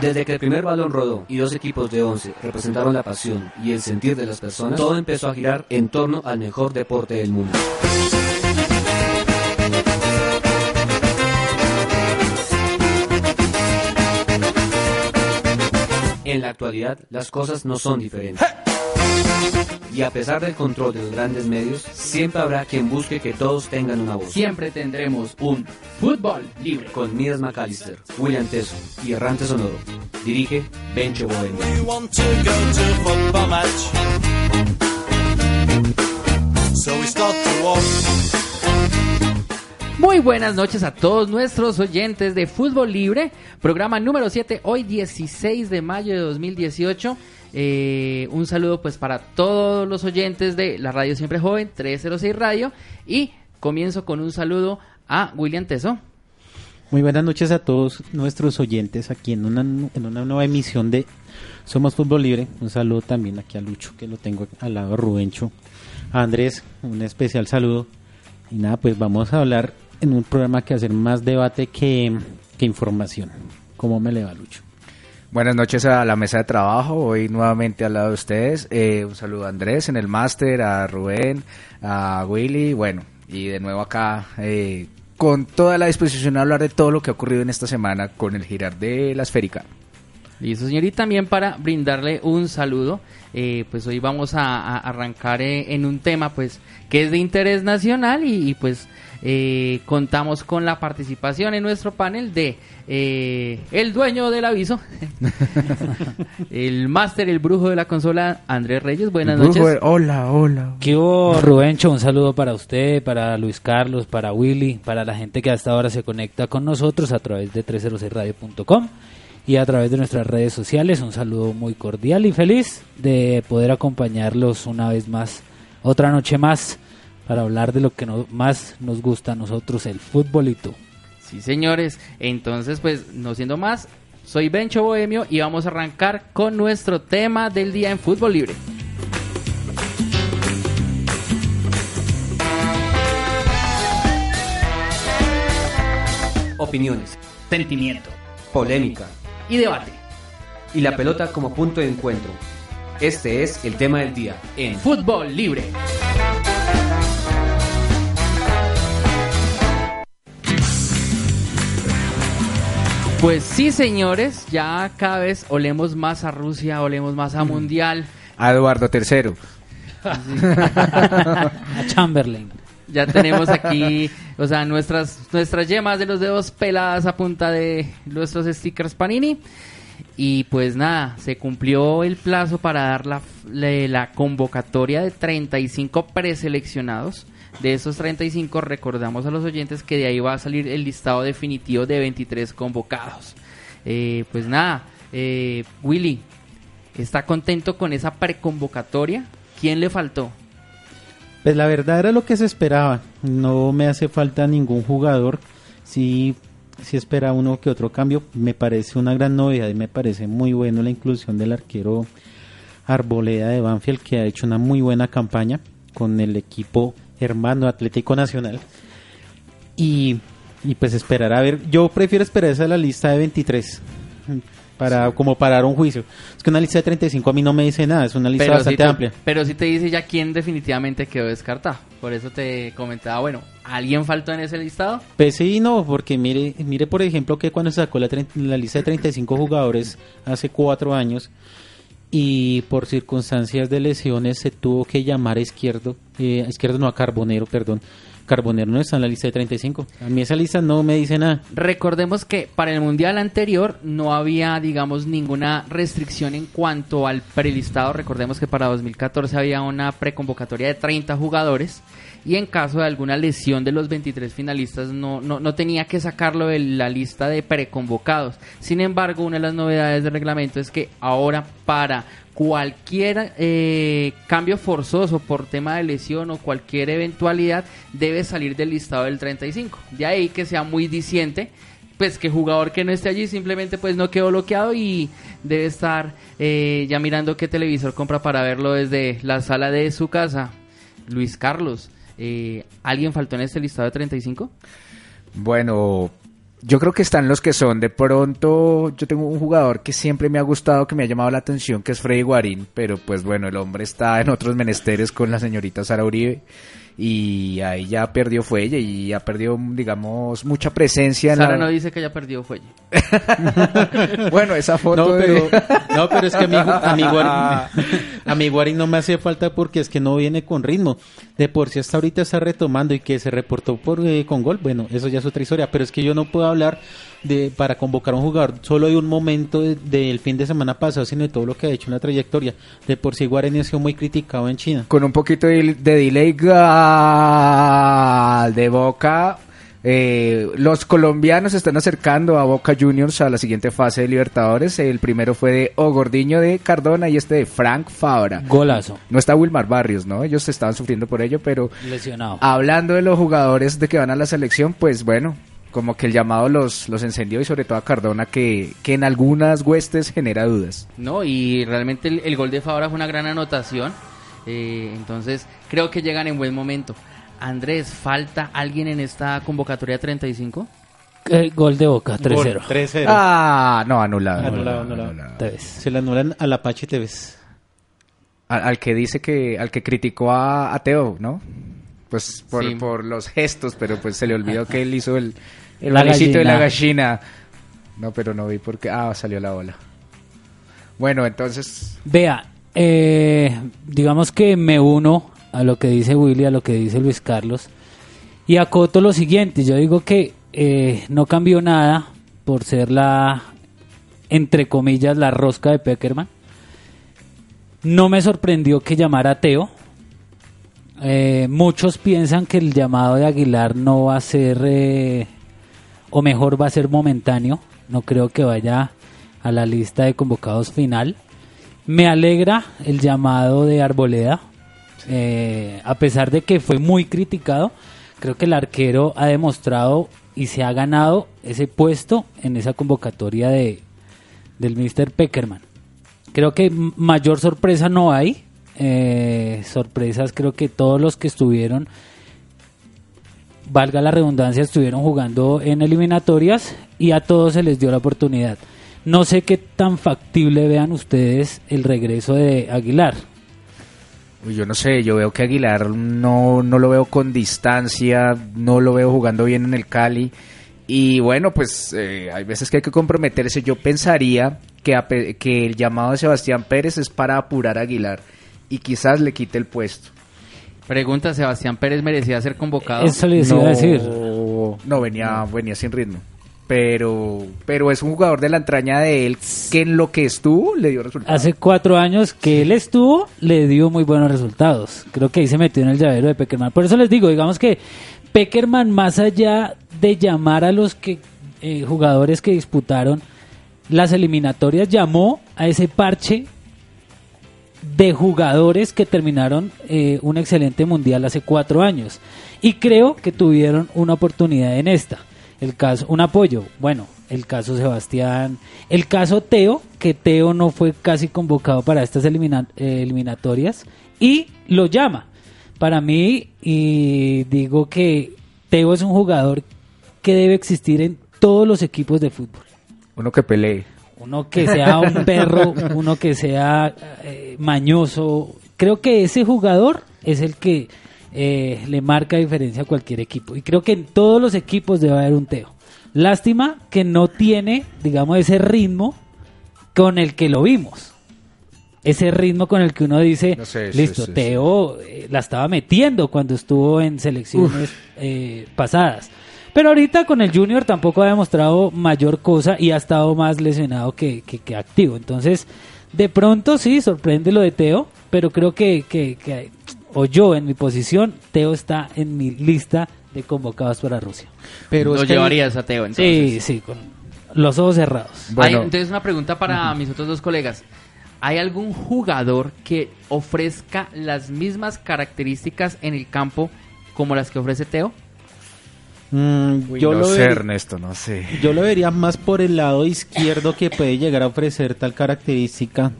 Desde que el primer balón rodó y dos equipos de 11 representaron la pasión y el sentir de las personas, todo empezó a girar en torno al mejor deporte del mundo. En la actualidad, las cosas no son diferentes. Y a pesar del control de los grandes medios, siempre habrá quien busque que todos tengan una voz. Siempre tendremos un fútbol libre. Con Midas McAllister, William Teso y Errante Sonoro. Dirige Bencho Bohemio. We want to go to a football match. So we start to walk. Muy buenas noches a todos nuestros oyentes de Fútbol Libre, programa número 7, hoy 16 de mayo de 2018. Eh, un saludo pues para todos los oyentes de la radio Siempre Joven, 306 Radio, y comienzo con un saludo a William Teso. Muy buenas noches a todos nuestros oyentes aquí en una, en una nueva emisión de Somos Fútbol Libre. Un saludo también aquí a Lucho, que lo tengo al lado Rubencho. Andrés, un especial saludo. Y nada, pues vamos a hablar en un programa que hacer más debate que, que información. ¿Cómo me le va, Lucho? Buenas noches a la mesa de trabajo, hoy nuevamente al lado de ustedes. Eh, un saludo a Andrés en el máster, a Rubén, a Willy, bueno, y de nuevo acá eh, con toda la disposición a hablar de todo lo que ha ocurrido en esta semana con el girar de la esférica. Listo, señor, y también para brindarle un saludo, eh, pues hoy vamos a, arrancar eh, en un tema pues que es de interés nacional y, y, pues eh, contamos con la participación en nuestro panel de eh, el dueño del aviso, el máster, el brujo de la consola, Andrés Reyes. Buenas Brujo noches. de- Hola, hola. ¿Qué hubo, Rubencho? Un saludo para usted, para Luis Carlos, para Willy, para la gente que hasta ahora se conecta con nosotros a través de 306radio.com y a través de nuestras redes sociales. Un saludo muy cordial y feliz de poder acompañarlos una vez más, otra noche más, para hablar de lo que no- más nos gusta a nosotros, el futbolito. Sí, señores. Entonces, pues, no siendo más, soy Bencho Bohemio y vamos a arrancar con nuestro tema del día en Fútbol Libre. Opiniones, Sentimiento polémica y debate. y la pelota como punto de encuentro. Este es el tema del día en Fútbol Libre. Pues sí, señores, ya cada vez olemos más a Rusia, olemos más a Mundial. A Eduardo III. A Chamberlain. Ya tenemos aquí, o sea, nuestras nuestras yemas de los dedos peladas a punta de nuestros stickers Panini. Y pues nada, se cumplió el plazo para dar la, la, la convocatoria de 35 preseleccionados. De esos 35 recordamos a los oyentes que de ahí va a salir el listado definitivo de 23 convocados. Eh, pues nada, eh, Willy, ¿está contento con esa preconvocatoria? ¿Quién le faltó? Pues la verdad era lo que se esperaba. No me hace falta ningún jugador. Sí, sí espera uno que otro cambio. Me parece una gran novedad y me parece muy bueno la inclusión del arquero Arboleda de Banfield, que ha hecho una muy buena campaña con el equipo hermano Atlético Nacional. Y, y pues esperar a ver. Yo prefiero esperar esa la lista de 23. Para, como parar un juicio. Es que una lista de 35 a mí no me dice nada, es una lista sí bastante te, amplia. pero sí te dice ya quién definitivamente quedó descartado. Por eso te comentaba, bueno, ¿alguien faltó en ese listado? Pues sí, no, porque mire, mire por ejemplo que cuando se sacó la, la lista de 35 jugadores hace cuatro años y por circunstancias de lesiones se tuvo que llamar a Izquierdo, eh, Izquierdo no a Carbonero, perdón. Carbonero no está en la lista de 35. A mí esa lista no me dice nada. Recordemos que para el mundial anterior no había, digamos, ninguna restricción en cuanto al prelistado. Recordemos que para 2014 había una preconvocatoria de 30 jugadores y en caso de alguna lesión de los 23 finalistas no, no, no tenía que sacarlo de la lista de preconvocados. Sin embargo, una de las novedades del reglamento es que ahora para cualquier eh, cambio forzoso por tema de lesión o cualquier eventualidad debe salir del listado del 35. De ahí que sea muy diciente pues que jugador que no esté allí simplemente pues no quedó bloqueado y debe estar eh, ya mirando qué televisor compra para verlo desde la sala de su casa. Luis Carlos, eh, ¿alguien faltó en este listado de 35? Bueno, yo creo que están los que son. De pronto, yo tengo un jugador que siempre me ha gustado, que me ha llamado la atención, que es Freddy Guarín, pero pues bueno, el hombre está en otros menesteres con la señorita Sara Uribe y ahí ya perdió fuelle y ya perdió, digamos, mucha presencia. En Sara la... no dice que haya perdido fuelle. bueno, esa foto No, de- pero, no, pero es que a mi, a mi Guarín, a mi Guarín no me hace falta porque es que no viene con ritmo. De por sí hasta ahorita está retomando y que se reportó por eh, con gol, bueno, eso ya es otra historia, pero es que yo no puedo hablar de para convocar a un jugador solo de un momento de- del fin de semana pasado, sino de todo lo que ha hecho en la trayectoria. De por sí Guarín ha sido muy criticado en China. con un poquito de, de delay de Boca. Eh, los colombianos están acercando a Boca Juniors a la siguiente fase de Libertadores. El primero fue de O Gordiño de Cardona y este de Frank Fabra. Golazo. No está Wilmar Barrios, ¿no? Ellos estaban sufriendo por ello, pero Lesionado. hablando de los jugadores de que van a la selección, pues bueno, como que el llamado los, los encendió y sobre todo a Cardona que, que en algunas huestes genera dudas. No, y realmente el, el gol de Fabra fue una gran anotación. eh, entonces, creo que llegan en buen momento. Andrés, ¿falta alguien en esta convocatoria 35? Eh, gol de Boca, 3-0. Gol, 3-0. Ah, no, anulado. Anulado, anulado. Se le anulan al Apache Tevez. Al, al que dice que, al que criticó a, a Teo, ¿no? Pues por, Sí. por los gestos, pero pues se le olvidó que él hizo el, el La de la gallina. gallina. No, pero no vi porque, ah, salió la bola. Bueno, entonces, Vea, eh, digamos que me uno a lo que dice Willy, a lo que dice Luis Carlos, y acoto lo siguiente, yo digo que eh, no cambió nada por ser la, entre comillas, la rosca de Peckerman. No me sorprendió que llamara Teo. Eh, muchos piensan que el llamado de Aguilar no va a ser, eh, o mejor va a ser momentáneo. No creo que vaya a la lista de convocados final. Me alegra el llamado de Arboleda, eh, a pesar de que fue muy criticado. Creo que el arquero ha demostrado y se ha ganado ese puesto en esa convocatoria de, del Mr. Peckerman. Creo que mayor sorpresa no hay. Eh, sorpresas creo que todos los que estuvieron, valga la redundancia, estuvieron jugando en eliminatorias y a todos se les dio la oportunidad. No sé qué tan factible vean ustedes el regreso de Aguilar. Uy, yo no sé, yo veo que Aguilar no, no lo veo con distancia, no lo veo jugando bien en el Cali. Y bueno, pues eh, hay veces que hay que comprometerse. Yo pensaría que, a que el llamado de Sebastián Pérez es para apurar a Aguilar y quizás le quite el puesto. Pregunta, ¿Sebastián Pérez merecía ser convocado? Eso iba a decir. No, venía, venía sin ritmo. Pero, pero es un jugador de la entraña de él que en lo que estuvo le dio resultados. Hace cuatro años que él estuvo, le dio muy buenos resultados. Creo que ahí se metió en el llavero de Peckerman. Por eso les digo, digamos que Peckerman, más allá de llamar a los que eh, jugadores que disputaron las eliminatorias, llamó a ese parche de jugadores que terminaron eh, un excelente mundial hace cuatro años. Y creo que tuvieron una oportunidad en esta. El caso, un apoyo. Bueno, el caso Sebastián, el caso Teo, que Teo no fue casi convocado para estas elimina- eh, eliminatorias y lo llama. Para mí, y digo que Teo es un jugador que debe existir en todos los equipos de fútbol. Uno que pelee. Uno que sea un perro, uno que sea eh, mañoso. Creo que ese jugador es el que eh, le marca diferencia a cualquier equipo. Y creo que en todos los equipos debe haber un Teo. Lástima que no tiene, digamos, ese ritmo con el que lo vimos. Ese ritmo con el que uno dice, No sé, sí, listo, sí, sí. Teo eh, la estaba metiendo cuando estuvo en selecciones eh, pasadas. Pero ahorita con el Junior tampoco ha demostrado mayor cosa y ha estado más lesionado que, que- que activo. Entonces, de pronto sí, sorprende lo de Teo, pero creo que, que- que o yo en mi posición, Teo está en mi lista de convocados para Rusia. Pero Lo es que llevarías a Teo, Sí, entonces. sí, con los ojos cerrados. Bueno. Hay- entonces una pregunta para mis otros dos colegas. ¿Hay algún jugador que ofrezca las mismas características en el campo como las que ofrece Teo? mm, Uy, yo, no lo sé, Ernesto, no sé. yo lo vería más por el lado izquierdo que puede llegar a ofrecer tal característica.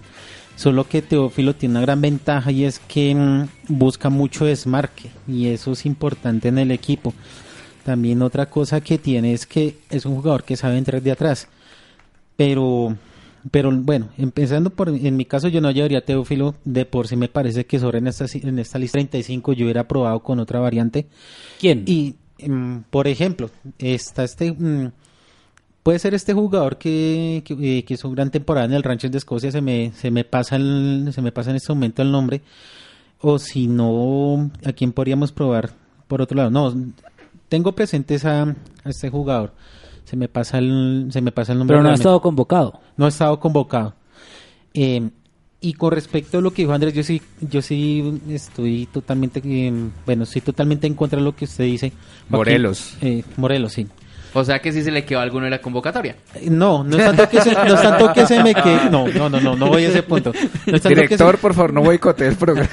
Solo que Teófilo tiene una gran ventaja y es que mm, busca mucho desmarque y eso es importante en el equipo. También otra cosa que tiene es que es un jugador que sabe entrar de atrás. Pero, pero bueno, empezando por, en mi caso yo no llevaría a Teófilo, de por sí me parece que sobre en esta, en esta lista 35 yo hubiera probado con otra variante. ¿Quién? Y, mm, por ejemplo, está este... mm, puede ser este jugador que, que, eh, que hizo gran temporada en el Rangers de Escocia, se me, se me pasa el, se me pasa en este momento el nombre. O si no, ¿a quién podríamos probar? Por otro lado, no, tengo presentes a, a este jugador. Se me pasa el, se me pasa el nombre. Pero no ha estado convocado. No ha estado convocado. Eh, y con respecto a lo que dijo Andrés, yo sí, yo sí estoy totalmente, eh, bueno, estoy totalmente en contra de lo que usted dice. Joaquín. Morelos. Eh, Morelos, sí. O sea que sí se le quedó alguno en la convocatoria. No, no es tanto que se, no es tanto que se me quede. No, no, no, no, no voy a ese punto. No es tanto que se- Director, por favor, no boicotee el programa.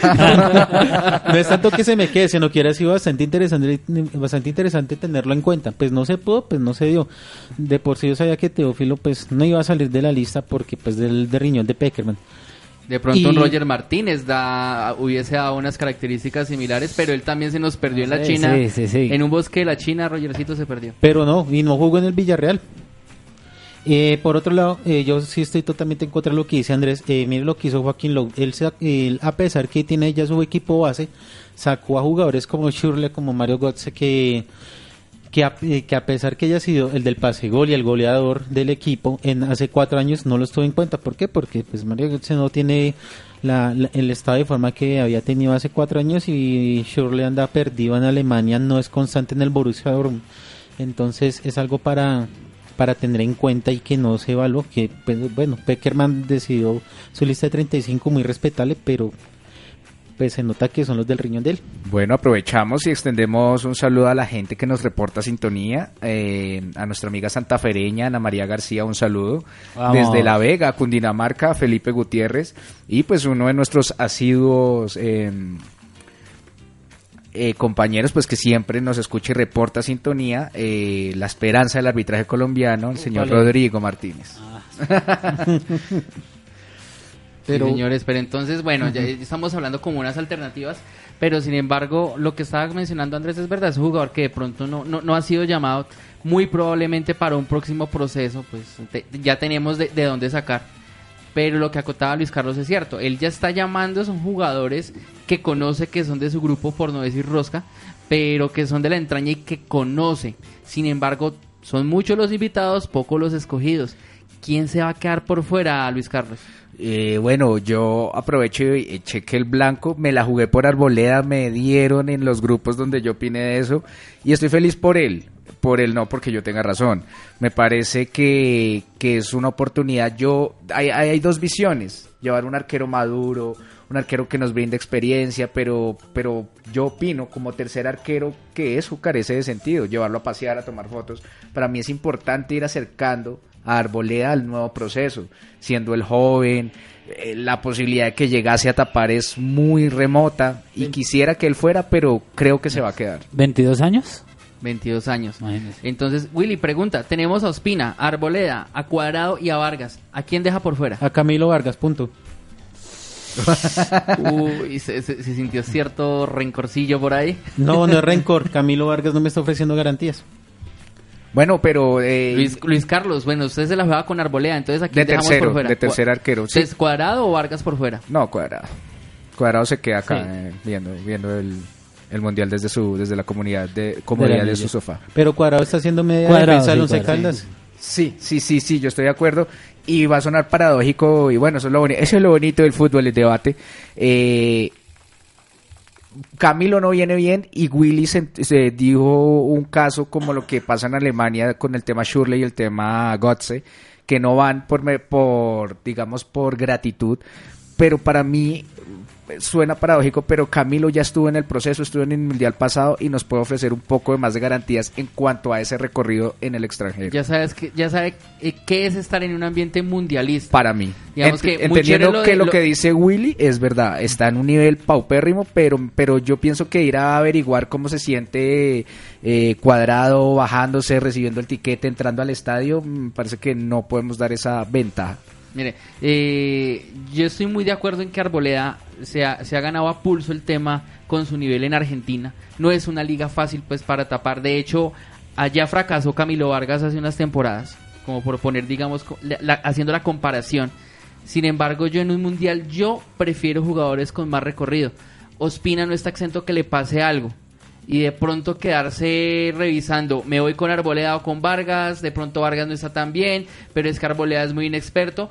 no es tanto que se me quede, sino que hubiera sido bastante interesante, bastante interesante tenerlo en cuenta. Pues no se pudo, pues no se dio. De por sí yo sabía que Teófilo pues no iba a salir de la lista porque pues del de riñón de Peckerman. De pronto Y- un Roger Martínez da, hubiese dado unas características similares, pero él también se nos perdió en la Sí, China. sí, sí, sí. En un bosque de la China, Rogercito se perdió. Pero no, y no jugó en el Villarreal. Eh, por otro lado, eh, yo sí estoy totalmente en contra de lo que dice Andrés. Eh, mire lo que hizo Joaquín Lowe. Él, él, a pesar que tiene ya su equipo base, sacó a jugadores como Shirley, como Mario Götze, que, que, a, eh, que a pesar que haya sido el del pase gol y el goleador del equipo, en hace cuatro años no lo estuvo en cuenta. ¿Por qué? Porque pues Mario Götze no tiene la- el estado de forma que había tenido hace cuatro años y Shirley anda perdido en Alemania, no es constante en el Borussia Dortmund. Entonces es algo para, para tener en cuenta y que no se evalúe. Que, pues, bueno, Peckerman decidió su lista de 35 muy respetable, pero pues se nota que son los del riñón de él. Bueno, aprovechamos y extendemos un saludo a la gente que nos reporta sintonía. eh, a nuestra amiga santafereña, Ana María García, un saludo. Vamos. Desde La Vega, Cundinamarca, Felipe Gutiérrez. Y pues uno de nuestros asiduos eh, eh, compañeros, pues que siempre nos escucha y reporta sintonía. eh, la esperanza del arbitraje colombiano, el señor. Rodrigo Martínez. Pero- Sí, señores, pero entonces, bueno, ya estamos hablando como unas alternativas, pero sin embargo, lo que estaba mencionando Andrés es verdad, es un jugador que de pronto no, no, no ha sido llamado muy probablemente para un próximo proceso, pues te- ya tenemos de, de dónde sacar. Pero lo que acotaba Luis Carlos es cierto, él ya está llamando, son jugadores que conoce que son de su grupo, por no decir rosca, pero que son de la entraña y que conoce. Sin embargo, son muchos los invitados, pocos los escogidos. ¿Quién se va a quedar por fuera, Luis Carlos? Eh, bueno, yo aprovecho y chequé el blanco, me la jugué por arboleda, me dieron en los grupos donde yo opiné de eso y estoy feliz por él, por él no porque yo tenga razón. Me parece que, que es una oportunidad, yo, hay, hay, hay dos visiones, llevar un arquero maduro, un arquero que nos brinde experiencia, pero, pero yo opino como tercer arquero que eso carece de sentido, llevarlo a pasear, a tomar fotos. Para mí es importante ir acercando a Arboleda al nuevo proceso, siendo el joven, eh, la posibilidad de que llegase a tapar es muy remota y quisiera que él fuera, pero creo que se va a quedar. ¿22 años? 22 años. Imagínese. Entonces, Willy pregunta, tenemos a Ospina, a Arboleda, a Cuadrado y a Vargas. ¿A quién deja por fuera? A Camilo Vargas, punto. Uy, se, se- se sintió cierto rencorcillo por ahí. No, no es rencor. Camilo Vargas no me está ofreciendo garantías. Bueno, pero eh, Luis, Luis Carlos, bueno, usted se la juega con Arboleda, entonces ¿a de dejamos tercero, por fuera? de tercer arquero. sí. Entonces, ¿Cuadrado o Vargas por fuera? No, Cuadrado. Cuadrado se queda acá Sí. eh, viendo, viendo el, el mundial desde su desde la comunidad de comodidad de, su sofá. Pero Cuadrado está haciendo media Cuadrado, defensa sí, Once Caldas. Sí, sí, sí, sí, yo estoy de acuerdo. Y va a sonar paradójico, y bueno, eso es lo, boni- eso es lo bonito del fútbol, el debate. Eh, Camilo no viene bien y Willy se, dijo un caso como lo que pasa en Alemania con el tema Schürrle y el tema Gotze, que no van por, por digamos, por gratitud. pero para mí suena paradójico, pero Camilo ya estuvo en el proceso, estuvo en el mundial pasado y nos puede ofrecer un poco de más de garantías en cuanto a ese recorrido en el extranjero. Ya sabes que ya sabe eh, qué es estar en un ambiente mundialista. para mí. Digamos Ent- que muy entendiendo lo que lo, lo- que dice Willy es verdad, está en un nivel paupérrimo, pero, pero yo pienso que ir a averiguar cómo se siente eh, cuadrado, bajándose, recibiendo el tiquete, entrando al estadio, me parece que no podemos dar esa ventaja. Mire, eh, yo estoy muy de acuerdo en que Arboleda se ha, se ha ganado a pulso el tema con su nivel en Argentina. No es una liga fácil pues para tapar. De hecho, allá fracasó Camilo Vargas hace unas temporadas, como por poner, digamos, haciendo la comparación. Sin embargo, yo en un mundial yo prefiero jugadores con más recorrido. Ospina no está exento que le pase algo y de pronto quedarse revisando, me voy con Arboleda o con Vargas, de pronto Vargas no está tan bien, pero es que Arboleda es muy inexperto.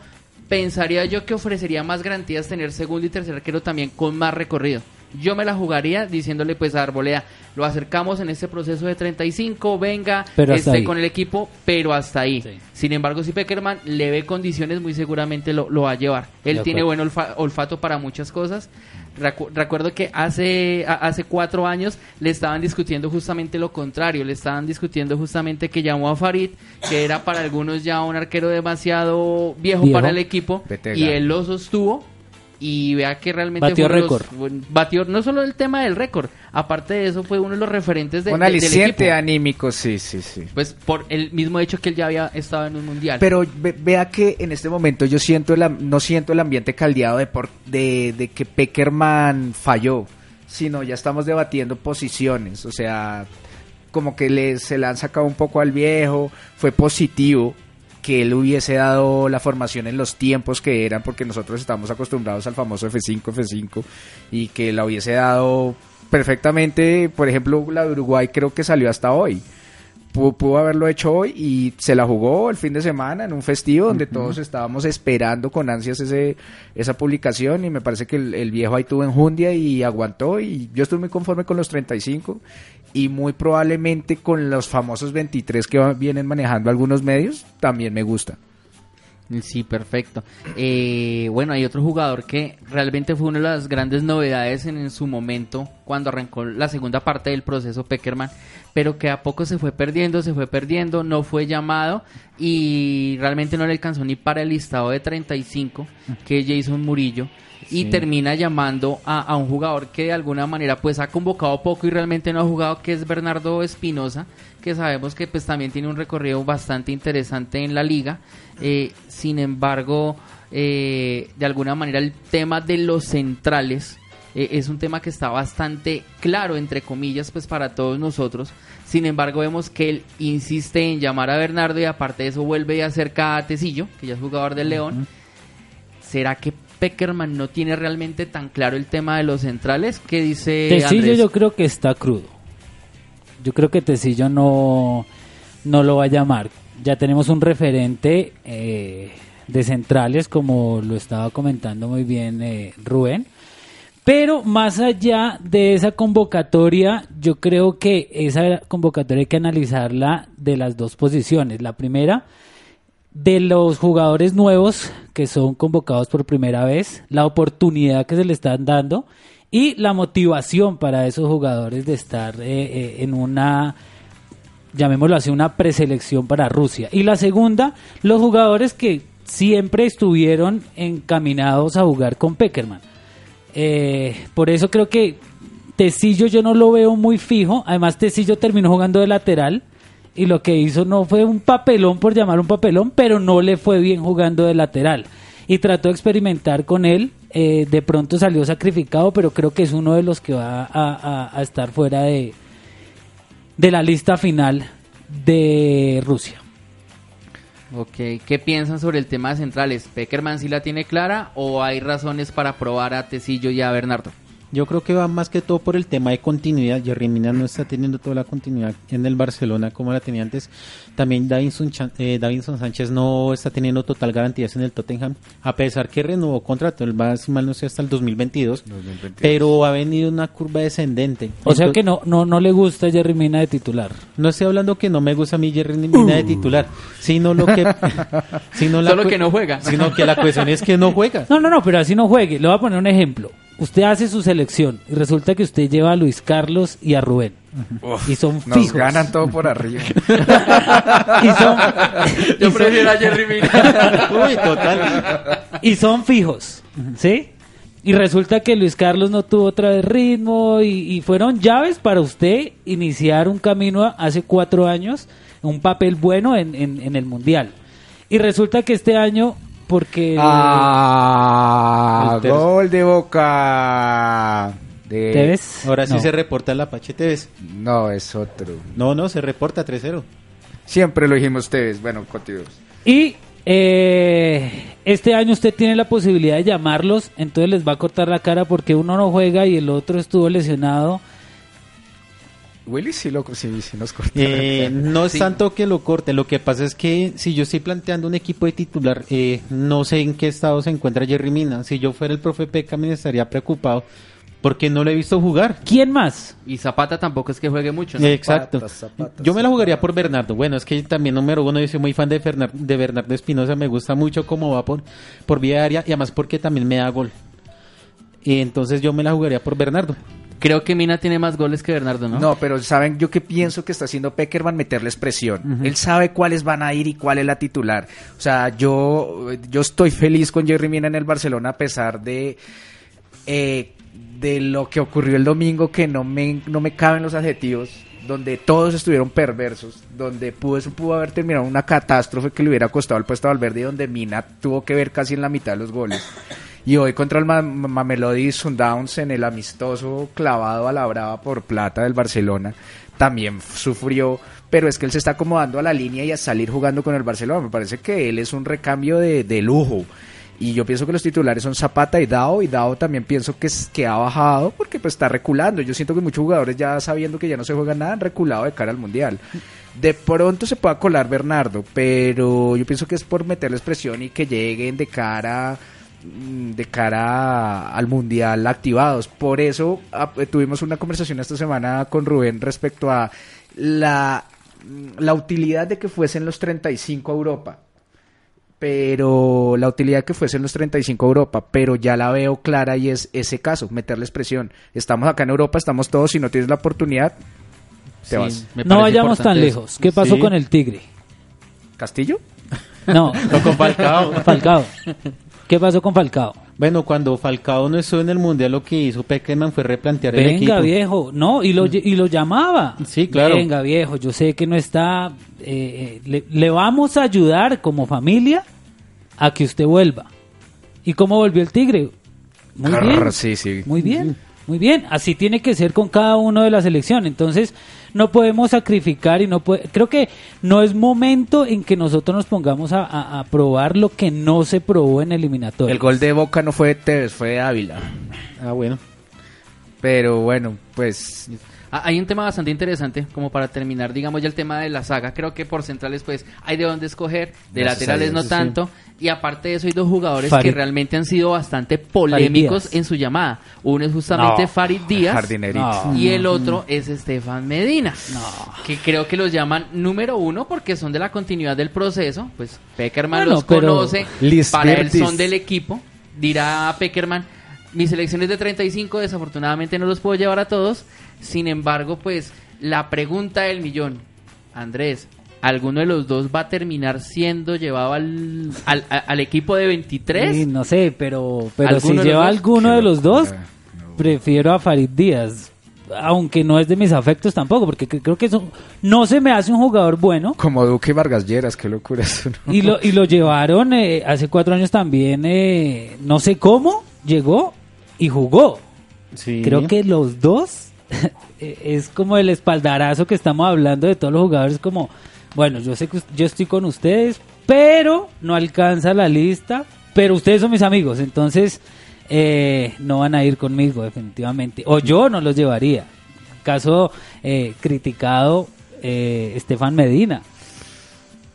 Pensaría yo que ofrecería más garantías tener segundo y tercer arquero también con más recorrido. Yo me la jugaría diciéndole pues a Arboleda, lo acercamos en este proceso de 35, venga, Pero esté ahí. con el equipo, pero hasta ahí. Sí. Sin embargo, si Peckerman le ve condiciones, muy seguramente lo, lo va a llevar. Él tiene buen olfa- olfato para muchas cosas. Recu- recuerdo que hace, hace cuatro años le estaban discutiendo justamente lo contrario, le estaban discutiendo justamente que llamó a Farid, que era para algunos ya un arquero demasiado viejo, Viejo. para el equipo, Betega. y él lo sostuvo. Y vea que realmente Batió récord. batió no solo el tema del récord, aparte de eso fue uno de los referentes de, Un de- del aliciente equipo. anímico, sí, sí, sí. Pues por el mismo hecho que él ya había estado en un mundial. Pero ve- vea que en este momento yo siento el, no siento el ambiente caldeado de, por- de, de que Peckerman falló, sino ya estamos debatiendo posiciones, o sea, como que le, se le han sacado un poco al viejo, fue positivo que él hubiese dado la formación en los tiempos que eran, porque nosotros estamos acostumbrados al famoso F5, F5, y que la hubiese dado perfectamente, por ejemplo, la de Uruguay creo que salió hasta hoy. Pudo, pudo haberlo hecho hoy y se la jugó el fin de semana en un festivo donde todos estábamos esperando con ansias ese, esa publicación y me parece que el, el viejo ahí tuvo enjundia y aguantó y yo estoy muy conforme con los 35 y muy probablemente con los famosos 23 que vienen manejando algunos medios también me gusta. Sí, perfecto. Eh, bueno, hay otro jugador que realmente fue una de las grandes novedades en, en su momento cuando arrancó la segunda parte del proceso Peckerman, pero que a poco se fue perdiendo, se fue perdiendo, no fue llamado y realmente no le alcanzó ni para el listado de 35 que es Jason Murillo y termina llamando a, a un jugador que de alguna manera pues ha convocado poco y realmente no ha jugado que es Bernardo Espinosa que sabemos que pues también tiene un recorrido bastante interesante en la liga. Eh, sin embargo eh, de alguna manera el tema de los centrales eh, es un tema que está bastante claro entre comillas pues para todos nosotros. Sin embargo vemos que él insiste en llamar a Bernardo y aparte de eso vuelve y acerca a Tecillo que ya es jugador del León. ¿Será que Peckerman no tiene realmente tan claro el tema de los centrales? ¿Qué dice Tecillo Andrés? yo creo que está crudo. Yo creo que Tecillo no, no lo va a llamar. Ya tenemos un referente eh, de centrales, como lo estaba comentando muy bien eh, Rubén. Pero más allá de esa convocatoria, yo creo que esa convocatoria hay que analizarla de las dos posiciones. La primera, de los jugadores nuevos que son convocados por primera vez, la oportunidad que se le están dando y la motivación para esos jugadores de estar eh, eh, en una, llamémoslo así, una preselección para Rusia. Y la segunda, los jugadores que siempre estuvieron encaminados a jugar con Peckerman. Eh, por eso creo que Tecillo yo no lo veo muy fijo. Además, Tecillo terminó jugando de lateral y lo que hizo no fue un papelón por llamar un papelón, pero no le fue bien jugando de lateral. Y trató de experimentar con él. eh, de pronto salió sacrificado, pero creo que es uno de los que va a, estar fuera de, de la lista final de Rusia. Ok, ¿qué piensan sobre el tema de centrales? ¿Peckerman sí la tiene clara o hay razones para probar a Tecillo y a Bernardo? Yo creo que va más que todo por el tema de continuidad. Jerry Mina no está teniendo toda la continuidad en el Barcelona como la tenía antes. También Davinson, Chan- eh, Davinson Sánchez no está teniendo total garantías en el Tottenham, a pesar que renovó contrato. Él va, si mal no sé, hasta el 2022. 2022. Pero ha venido una curva descendente. O sea que no, no, no le gusta Jerry Mina de titular. No estoy hablando que no me gusta a mí Jerry Mina de titular, sino lo que... sino la Solo que no juega. Sino que la cuestión es que no juega. No, no, no, pero así no juegue. Le voy a poner un ejemplo. Usted hace su selección y resulta que usted lleva a Luis Carlos y a Rubén. Uf, Y son nos fijos. ganan todo por arriba. Y son, Yo y son- prefiero a Jerry Mina. Uy, total. y son fijos, ¿sí? Y resulta que Luis Carlos no tuvo otra vez ritmo y, y fueron llaves para usted iniciar un camino hace cuatro años, un papel bueno en, en- en el Mundial. Y resulta que este año, porque... Ah, El gol de Boca. De... ¿Tevez? Ahora sí No. se reporta el Apache Tevez. No, es otro. No, no, se reporta 3-0. Siempre lo dijimos ustedes. Bueno, continuamos. Y eh, este año usted tiene la posibilidad de llamarlos, entonces les va a cortar la cara porque uno no juega y el otro estuvo lesionado. Willy sí, lo, sí, sí nos cortó. Eh, no es Sí. tanto que lo corte, lo que pasa es que si yo estoy planteando un equipo de titular, eh, no sé en qué estado se encuentra Jerry Mina. Si yo fuera el profe Peca me estaría preocupado porque no lo he visto jugar. ¿Quién más? Y Zapata tampoco es que juegue mucho, ¿no? Exacto. Yo me la jugaría por Bernardo. Bueno, es que también número uno, yo soy muy fan de, Fernar- de Bernardo Espinosa. Me gusta mucho cómo va por, por vía aérea y además porque también me da gol. Y entonces yo me la jugaría por Bernardo. Creo que Mina tiene más goles que Bernardo, ¿no? ¿no? pero ¿saben yo qué pienso que está haciendo Peckerman? Meterles presión. Él sabe cuáles van a ir y cuál es la titular. O sea, yo, yo estoy feliz con Jerry Mina en el Barcelona a pesar de, eh, de lo que ocurrió el domingo, que no me, no me caben los adjetivos, donde todos estuvieron perversos, donde pudo, eso pudo haber terminado una catástrofe que le hubiera costado el puesto a Valverde y donde Mina tuvo que ver casi en la mitad de los goles. Y hoy contra el Ma- Mamelodi Sundowns en el amistoso clavado a la brava por plata del Barcelona, también sufrió, pero es que él se está acomodando a la línea y a salir jugando con el Barcelona. Me parece que él es un recambio de, de lujo. Y yo pienso que los titulares son Zapata y Dao, y Dao también pienso que, que ha bajado porque pues está reculando. Yo siento que muchos jugadores ya sabiendo que ya no se juega nada han reculado de cara al Mundial. De pronto se pueda colar Bernardo, pero yo pienso que es por meterles presión y que lleguen de cara de cara al mundial activados. Por eso ah, eh, tuvimos una conversación esta semana con Rubén respecto a la, la utilidad de que fuesen los 35 a Europa. Pero la utilidad de que fuesen los 35 a Europa, pero ya la veo clara y es ese caso, meterles presión. Estamos acá en Europa, estamos todos, si no tienes la oportunidad, te Sí, vas. No vayamos tan lejos. ¿Qué pasó Sí. con el Tigre? ¿Castillo? No, No con Falcao. Falcao. ¿Qué pasó con Falcao? Bueno, cuando Falcao no estuvo en el Mundial, lo que hizo Peckerman fue replantear el equipo. Venga, viejo. No, y lo, y lo llamaba. Sí, claro. Venga, viejo, yo sé que no está... eh, eh, le, le vamos a ayudar como familia a que usted vuelva. ¿Y cómo volvió el Tigre? Muy bien. sí, sí. Muy bien, muy bien. Así tiene que ser con cada uno de la selección. Entonces, no podemos sacrificar y no puede... Creo que no es momento en que nosotros nos pongamos a, a- a probar lo que no se probó en eliminatorio. El gol de Boca no fue de Tevez, fue de Ávila. Ah, bueno. Pero bueno, pues Hay un tema bastante interesante, como para terminar, digamos ya el tema de la saga. Creo que por centrales, pues, hay de dónde escoger, de Gracias laterales Dios, no sí, tanto. Y aparte de eso, hay dos jugadores Farid- que realmente han sido bastante polémicos en su llamada. Uno es justamente No, Farid Díaz. jardinerito. No. Y el otro es Estefan Medina. Que creo que los llaman número uno porque son de la continuidad del proceso. Pues Peckerman Bueno, los conoce. Para él son del equipo. Dirá Peckerman. Mis selecciones de 35, desafortunadamente no los puedo llevar a todos. Sin embargo, pues la pregunta del millón, Andrés, ¿alguno de los dos va a terminar siendo llevado al, al, equipo de 23? Sí, no sé, pero, pero si ¿Alguno de los lleva dos? alguno de los dos. No. prefiero a Farid Díaz. Aunque no es de mis afectos tampoco, porque cre- creo que eso no se me hace un jugador bueno. como Duque Vargas Lleras, qué locura eso. ¿no? Y lo, y lo llevaron eh, hace cuatro años también, eh, no sé cómo, llegó y jugó. Sí. Creo que los dos es como el espaldarazo que estamos hablando de todos los jugadores, como, bueno, yo sé que yo estoy con ustedes, pero no alcanza la lista, pero ustedes son mis amigos, entonces eh, no van a ir conmigo, definitivamente. O yo no los llevaría. Caso eh, criticado, eh, Estefan Medina.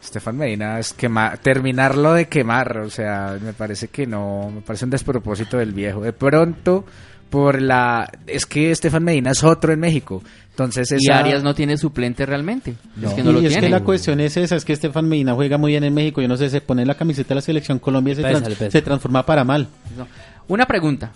Estefan Medina es quemar, terminarlo de quemar, o sea, me parece que no, me parece un despropósito del viejo. De pronto, por la, es que Estefan Medina es otro en México, entonces Y esa- Arias no tiene suplente realmente. No. Es que no lo y es tiene. que la cuestión es esa, es que Estefan Medina juega muy bien en México, yo no sé, se pone la camiseta de la selección Colombia y se, Pésale, trans- pésale. se transforma para mal. No. Una pregunta.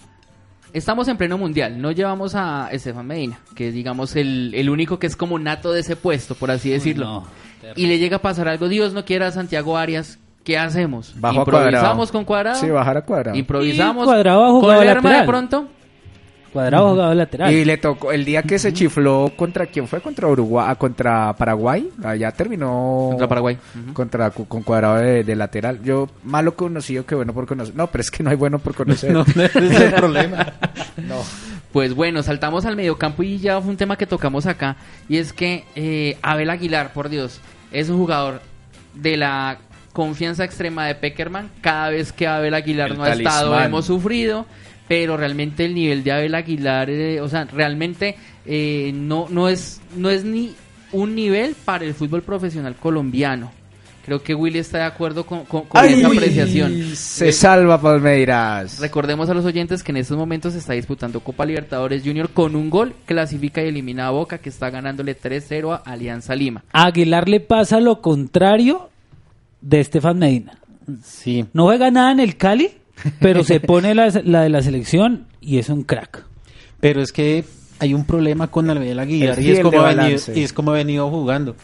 Estamos en pleno mundial, no llevamos a Estefan Medina, que es digamos el, el único que es como nato de ese puesto, por así decirlo. no. y le llega a pasar algo, Dios no quiera a Santiago Arias, ¿qué hacemos? Bajo a Improvisamos Cuadrado. con cuadrado. Sí, bajar a cuadrado. Improvisamos Y Cuadrado con Lerma de pronto. Cuadrado jugado lateral. Y le tocó el día que se chifló contra quién fue contra Uruguay, ah, contra Paraguay, allá terminó Contra Paraguay. Contra con cuadrado de, de lateral. Yo malo conocido que bueno por conocer. No, pero es que no hay bueno por conocer. No, ese es el problema. Pues bueno, saltamos al mediocampo y ya fue un tema que tocamos acá. Y es que eh, Abel Aguilar, por Dios, es un jugador de la confianza extrema de Peckerman. Cada vez que Abel Aguilar El no ha estado, hemos sufrido. Pero realmente el nivel de Abel Aguilar, eh, o sea, realmente eh, no, no, es, no es ni un nivel para el fútbol profesional colombiano. Creo que Willy está de acuerdo con, con- con Ay, esa apreciación. Se Eh, salva Palmeiras. Recordemos a los oyentes que en estos momentos se está disputando Copa Libertadores Junior con un gol, clasifica y elimina a Boca que está ganándole 3-0 a Alianza Lima. A Aguilar le pasa lo contrario de Estefan Medina. Sí. No juega nada en el Cali, pero se pone la, la de la selección y es un crack. Pero es que hay un problema con Abel Aguilar y es, como de ha venido, y es como ha venido jugando.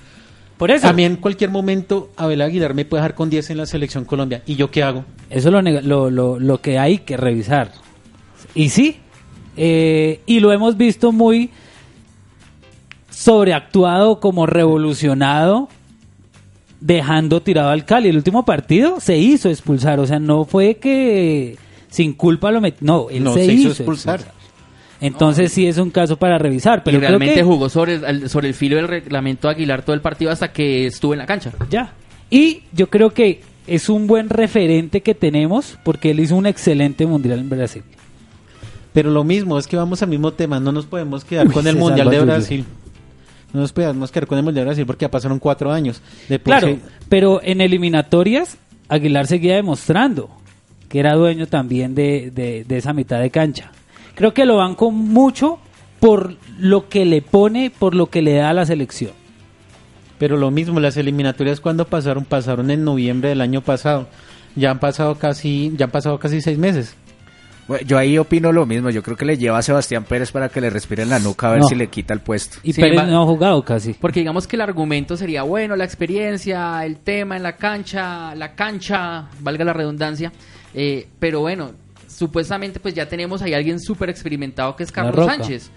Por eso, A mí en cualquier momento Abel Aguilar me puede dejar con 10 en la selección Colombia. ¿Y yo qué hago? eso es lo, neg- lo, lo, lo que hay que revisar. Y sí, eh, y lo hemos visto muy sobreactuado, como revolucionado, dejando tirado al Cali. El último partido se hizo expulsar, o sea, no fue que sin culpa lo metió, no, él No, se, se hizo hizo expulsar. Entonces sí es un caso para revisar, pero y creo realmente que jugó sobre el, sobre el filo del reglamento Aguilar todo el partido hasta que estuvo en la cancha. ya. Y yo creo que es un buen referente que tenemos porque él hizo un excelente mundial en Brasil. Pero lo mismo, es que vamos al mismo tema. No nos podemos quedar Uy, con el Mundial de. Brasil. No nos podemos quedar con el Mundial de Brasil porque ya pasaron cuatro años. De por Claro, pero en eliminatorias Aguilar seguía demostrando que era dueño también de, de- de esa mitad de cancha. Creo que lo banco mucho por lo que le pone, por lo que le da a la selección. Pero lo mismo, las eliminatorias cuando pasaron, pasaron en noviembre del año pasado. Ya han pasado casi, ya han pasado casi seis meses. Bueno, yo ahí opino lo mismo. Yo creo que le lleva a Sebastián Pérez para que le respire en la nuca a ver No. si le quita el puesto. Y Sí, Pérez no ha jugado casi. Porque digamos que el argumento sería, bueno, la experiencia, el tema en la cancha, la cancha, valga la redundancia, eh, pero bueno, supuestamente pues ya tenemos ahí a alguien súper experimentado que es Carlos. Sánchez.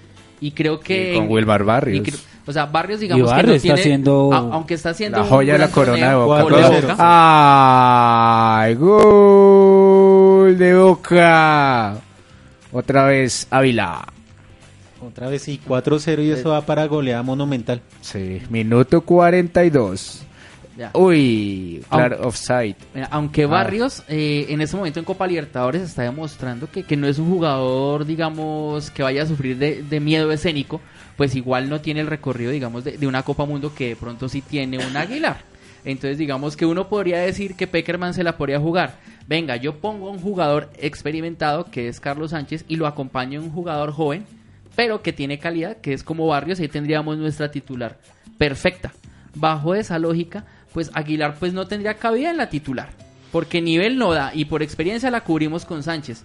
Y creo que... Y con Wilmar Barrios. y o sea, Barrios digamos Y que Barrios no está tiene... haciendo- a- aunque está haciendo... La joya de la corona de Boca. ¡Ay! ¡Gol de Boca! Otra vez Ávila. Otra vez sí, 4-0 y eso va para goleada monumental. Sí, minuto 42. Ya. Uy, claro, Aunque- offside. Mira, aunque Barrios eh, en este momento en Copa Libertadores está demostrando que, que no es un jugador, digamos, que vaya a sufrir de, de miedo escénico, pues igual no tiene el recorrido, digamos, de, de una Copa Mundo que de pronto sí tiene un Aguilar. Entonces, digamos que uno podría decir que Peckerman se la podría jugar. Venga, yo pongo un jugador experimentado, que es Carlos Sánchez, y lo acompaño un jugador joven, pero que tiene calidad, que es como Barrios, y ahí tendríamos nuestra titular perfecta. Bajo esa lógica, pues Aguilar pues no tendría cabida en la titular, porque nivel no da y por experiencia la cubrimos con Sánchez.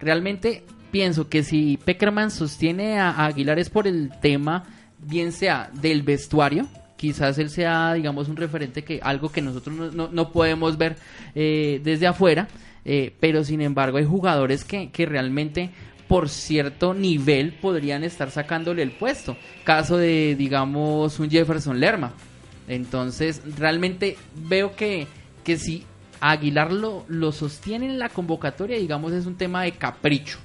Realmente pienso que si Peckerman sostiene a, a Aguilar es por el tema, bien sea del vestuario, quizás él sea, digamos, un referente que algo que nosotros no, no- no podemos ver eh, desde afuera, eh, pero sin embargo hay jugadores que, que realmente por cierto nivel podrían estar sacándole el puesto. Caso de, digamos, un Jefferson Lerma. Entonces, realmente veo que, que si Aguilar lo, lo sostiene en la convocatoria, digamos, es un tema de capricho.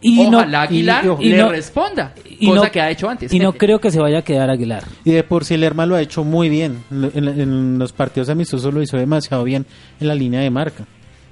Y Ojalá no, Aguilar y le no- responda, y cosa no- que ha hecho antes. y no creo que se vaya a quedar Aguilar. Y de por sí Lerma lo ha hecho muy bien. En, en los partidos amistosos lo hizo demasiado bien en la línea de marca.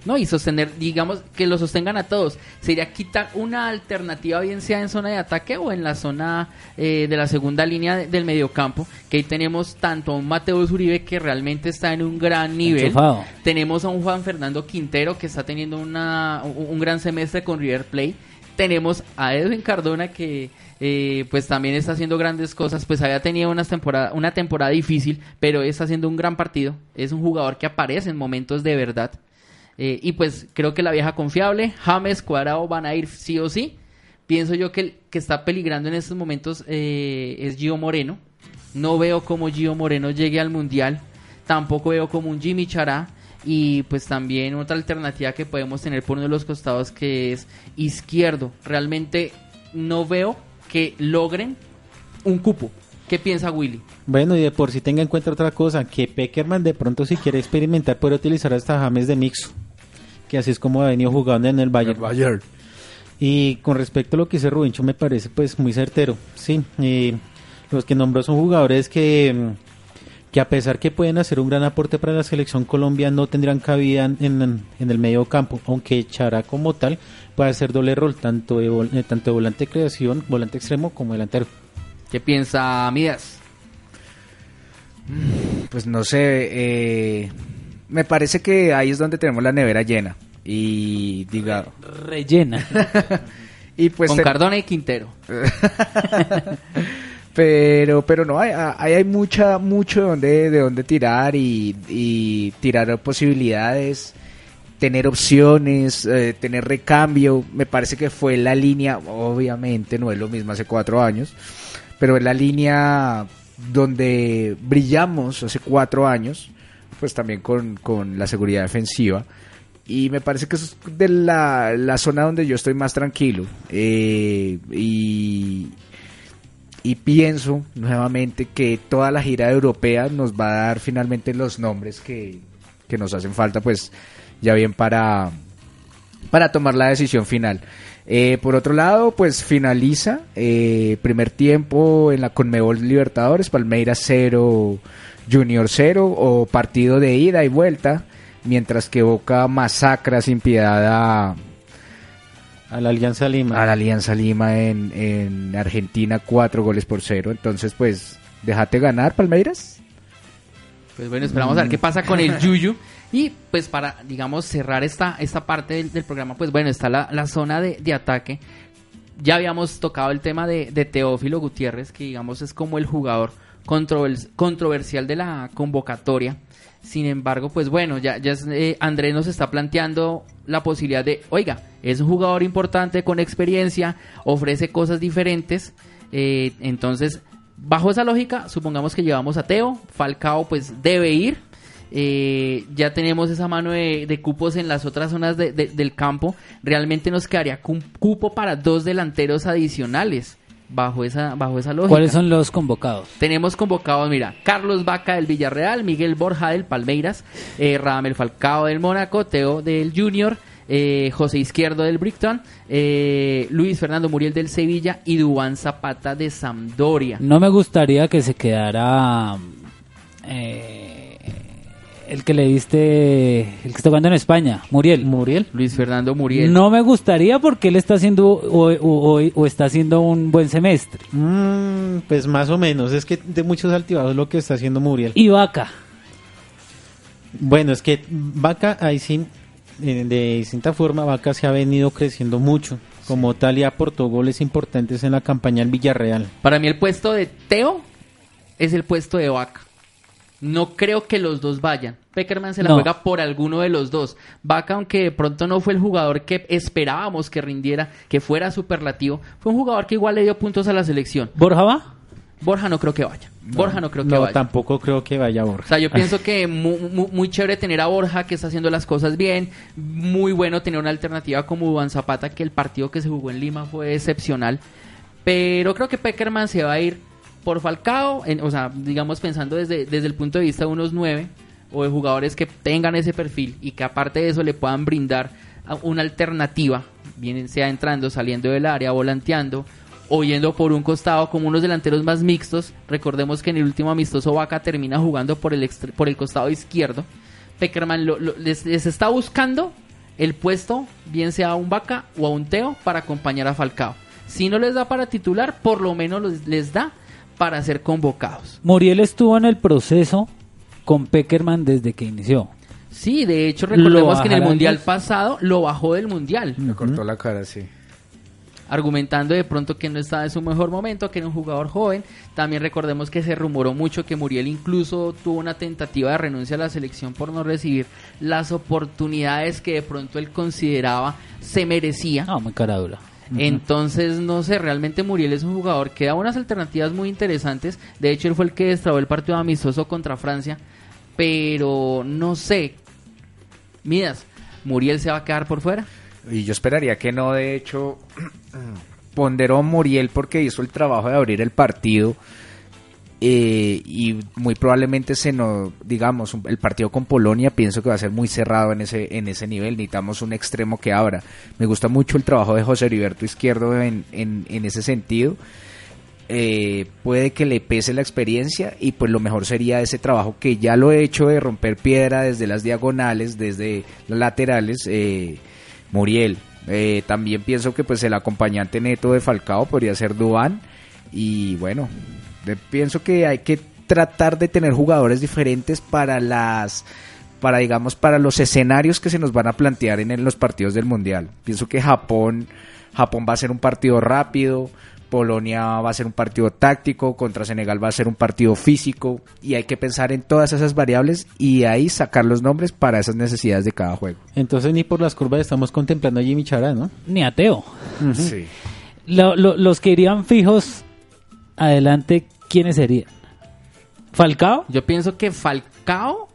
¿no? Y sostener, digamos, que lo sostengan a todos. Sería quitar una alternativa, bien sea en zona de ataque o en la zona eh, de la segunda línea de- del mediocampo, que ahí tenemos tanto a un Mateo Uribe que realmente está en un gran nivel. Enchufado. Tenemos a un Juan Fernando Quintero que está teniendo una, un, un gran semestre con River Plate. Tenemos a Edwin Cardona que eh, pues también está haciendo grandes cosas. Pues había tenido una temporada, una temporada difícil, pero está haciendo un gran partido. Es un jugador que aparece en momentos de verdad. Eh, y pues creo que la vieja confiable, James, Cuadrado van a ir sí o sí. Pienso yo que el que está peligrando en estos momentos eh, es Gio Moreno. No veo cómo Gio Moreno llegue al Mundial. Tampoco veo como un Jimmy Chará. Y pues también otra alternativa que podemos tener por uno de los costados que es izquierdo. Realmente no veo que logren un cupo. ¿Qué piensa Willy? Bueno, y de por si tenga en cuenta otra cosa, que Peckerman de pronto si quiere experimentar puede utilizar hasta James de Mixo, que así es como ha venido jugando en el Bayern. Bayern. Y con respecto a lo que dice Rubincho me parece pues muy certero, sí. eh, los que nombró son jugadores que, que a pesar que pueden hacer un gran aporte para la selección Colombia no tendrán cabida en, en- en el medio campo, aunque Chará como tal puede hacer doble rol, tanto de, vol- eh, tanto de volante de creación, volante extremo como delantero. ¿Qué piensa Midas? Pues no sé, eh, me parece que ahí es donde tenemos la nevera llena. Y diga, Rellena. y pues Con Cardona y Quintero. pero pero no hay hay, mucha mucho de donde de dónde tirar y, y tirar posibilidades tener opciones eh, tener recambio. Me parece que fue la línea obviamente no es lo mismo hace cuatro años pero es la línea donde brillamos hace cuatro años pues también con, con la seguridad defensiva. Y me parece que eso es de la, la zona donde yo estoy más tranquilo. Eh, y y pienso nuevamente que toda la gira europea nos va a dar finalmente los nombres que, que nos hacen falta, pues ya bien para, para tomar la decisión final. Eh, por otro lado, pues finaliza eh, primer tiempo en la Conmebol Libertadores, Palmeiras 0, Junior 0 o partido de ida y vuelta, mientras que Boca masacra sin piedad a, A la Alianza Lima. a la Alianza Lima en, en Argentina cuatro goles por cero. Entonces, pues, déjate ganar, Palmeiras. Pues bueno, esperamos a ver qué pasa con el Yuyu. Y pues para, digamos, cerrar esta, esta parte del, del programa, pues bueno, está la, la zona de, de ataque. Ya habíamos tocado el tema de, de Teófilo Gutiérrez, que digamos es como el jugador controvers- controversial de la convocatoria. Sin embargo, pues bueno, ya, ya es, eh, Andrés nos está planteando la posibilidad de, oiga, es un jugador importante con experiencia, ofrece cosas diferentes. eh, entonces, bajo esa lógica, supongamos que llevamos a Teo, Falcao pues debe ir. eh, ya tenemos esa mano de, cupos en las otras zonas de- de- del campo. Realmente nos quedaría cupo para dos delanteros adicionales bajo esa, bajo esa lógica. ¿Cuáles son los convocados? Tenemos convocados, mira, Carlos Vaca del Villarreal, Miguel Borja del Palmeiras, eh, Radamel Falcao del Mónaco, Teo del Junior, eh, José Izquierdo del Brighton, eh, Luis Fernando Muriel del Sevilla y Dubán Zapata de Sampdoria. No me gustaría que se quedara eh, el que le diste, el que está jugando en España, Muriel. Muriel. Luis Fernando Muriel. No me gustaría porque él está haciendo o, o- o- o está haciendo un buen semestre. Mm, pues más o menos. Es que de muchos altibados lo que está haciendo Muriel. Y Vaca. Bueno, es que Vaca, ahí sí, eh, de distinta forma, Vaca se ha venido creciendo mucho. Como tal, y aportó goles importantes en la campaña en Villarreal. Para mí el puesto de Teo es el puesto de Vaca. No creo que los dos vayan. Peckerman se la No. juega por alguno de los dos. Vaca, aunque de pronto no fue el jugador que esperábamos que rindiera, que fuera superlativo, fue un jugador que igual le dio puntos a la selección. ¿Borja va? Borja no creo que vaya. Borja no creo que No, vaya. tampoco creo que vaya O Borja. sea, yo pienso que mu- mu- muy, chévere tener a Borja que está haciendo las cosas bien. Muy bueno tener una alternativa como Juan Zapata, que el partido que se jugó en Lima fue excepcional. Pero creo que Peckerman se va a ir por Falcao, en- o sea, digamos pensando desde, desde el punto de vista de unos nueve o de jugadores que tengan ese perfil y que aparte de eso le puedan brindar una alternativa, bien sea entrando, saliendo del área, volanteando o yendo por un costado como unos delanteros más mixtos. Recordemos que en el último amistoso Vaca termina jugando por el, por el costado izquierdo. Peckerman lo- les, les está buscando el puesto, bien sea a un Vaca o a un Teo, para acompañar a Falcao. Si no les da para titular, por lo menos los- les da para ser convocados. Muriel estuvo en el proceso con Peckerman desde que inició. Sí, de hecho, ¿Lo recordemos que en el Mundial pasado lo bajó del Mundial. Me cortó la cara, sí. argumentando de pronto que no estaba en su mejor momento, que era un jugador joven. También recordemos que se rumoró mucho que Muriel incluso tuvo una tentativa de renuncia a la selección por no recibir las oportunidades que de pronto él consideraba se merecía. No, muy cara dura. Entonces, no sé, realmente Muriel es un jugador que da unas alternativas muy interesantes. De hecho, él fue el que destrabó el partido amistoso contra Francia. Pero no sé. Midas, ¿Muriel se va a quedar por fuera? Y yo esperaría que no, de hecho, ponderó Muriel porque hizo el trabajo de abrir el partido eh, y muy probablemente se nos, digamos, el partido con Polonia pienso que va a ser muy cerrado en ese, en ese nivel, necesitamos un extremo que abra. Me gusta mucho el trabajo de José Heriberto Izquierdo en, en, en ese sentido. Eh, puede que le pese la experiencia y pues lo mejor sería ese trabajo que ya lo he hecho de romper piedra desde las diagonales, desde las laterales, eh, Muriel. Eh, también pienso que pues el acompañante neto de Falcao podría ser Dubán y bueno, de- pienso que hay que tratar de tener jugadores diferentes para las para digamos para los escenarios que se nos van a plantear en, en los partidos del mundial. Pienso que Japón Japón va a ser un partido rápido, Polonia va a ser un partido táctico, contra Senegal va a ser un partido físico y hay que pensar en todas esas variables y ahí sacar los nombres para esas necesidades de cada juego. Entonces ni por las curvas estamos contemplando a Jimmy Chará, ¿no? Ni ateo. Sí. Lo- lo- los que irían fijos adelante, ¿quiénes serían? ¿Falcao? Yo pienso que Falcao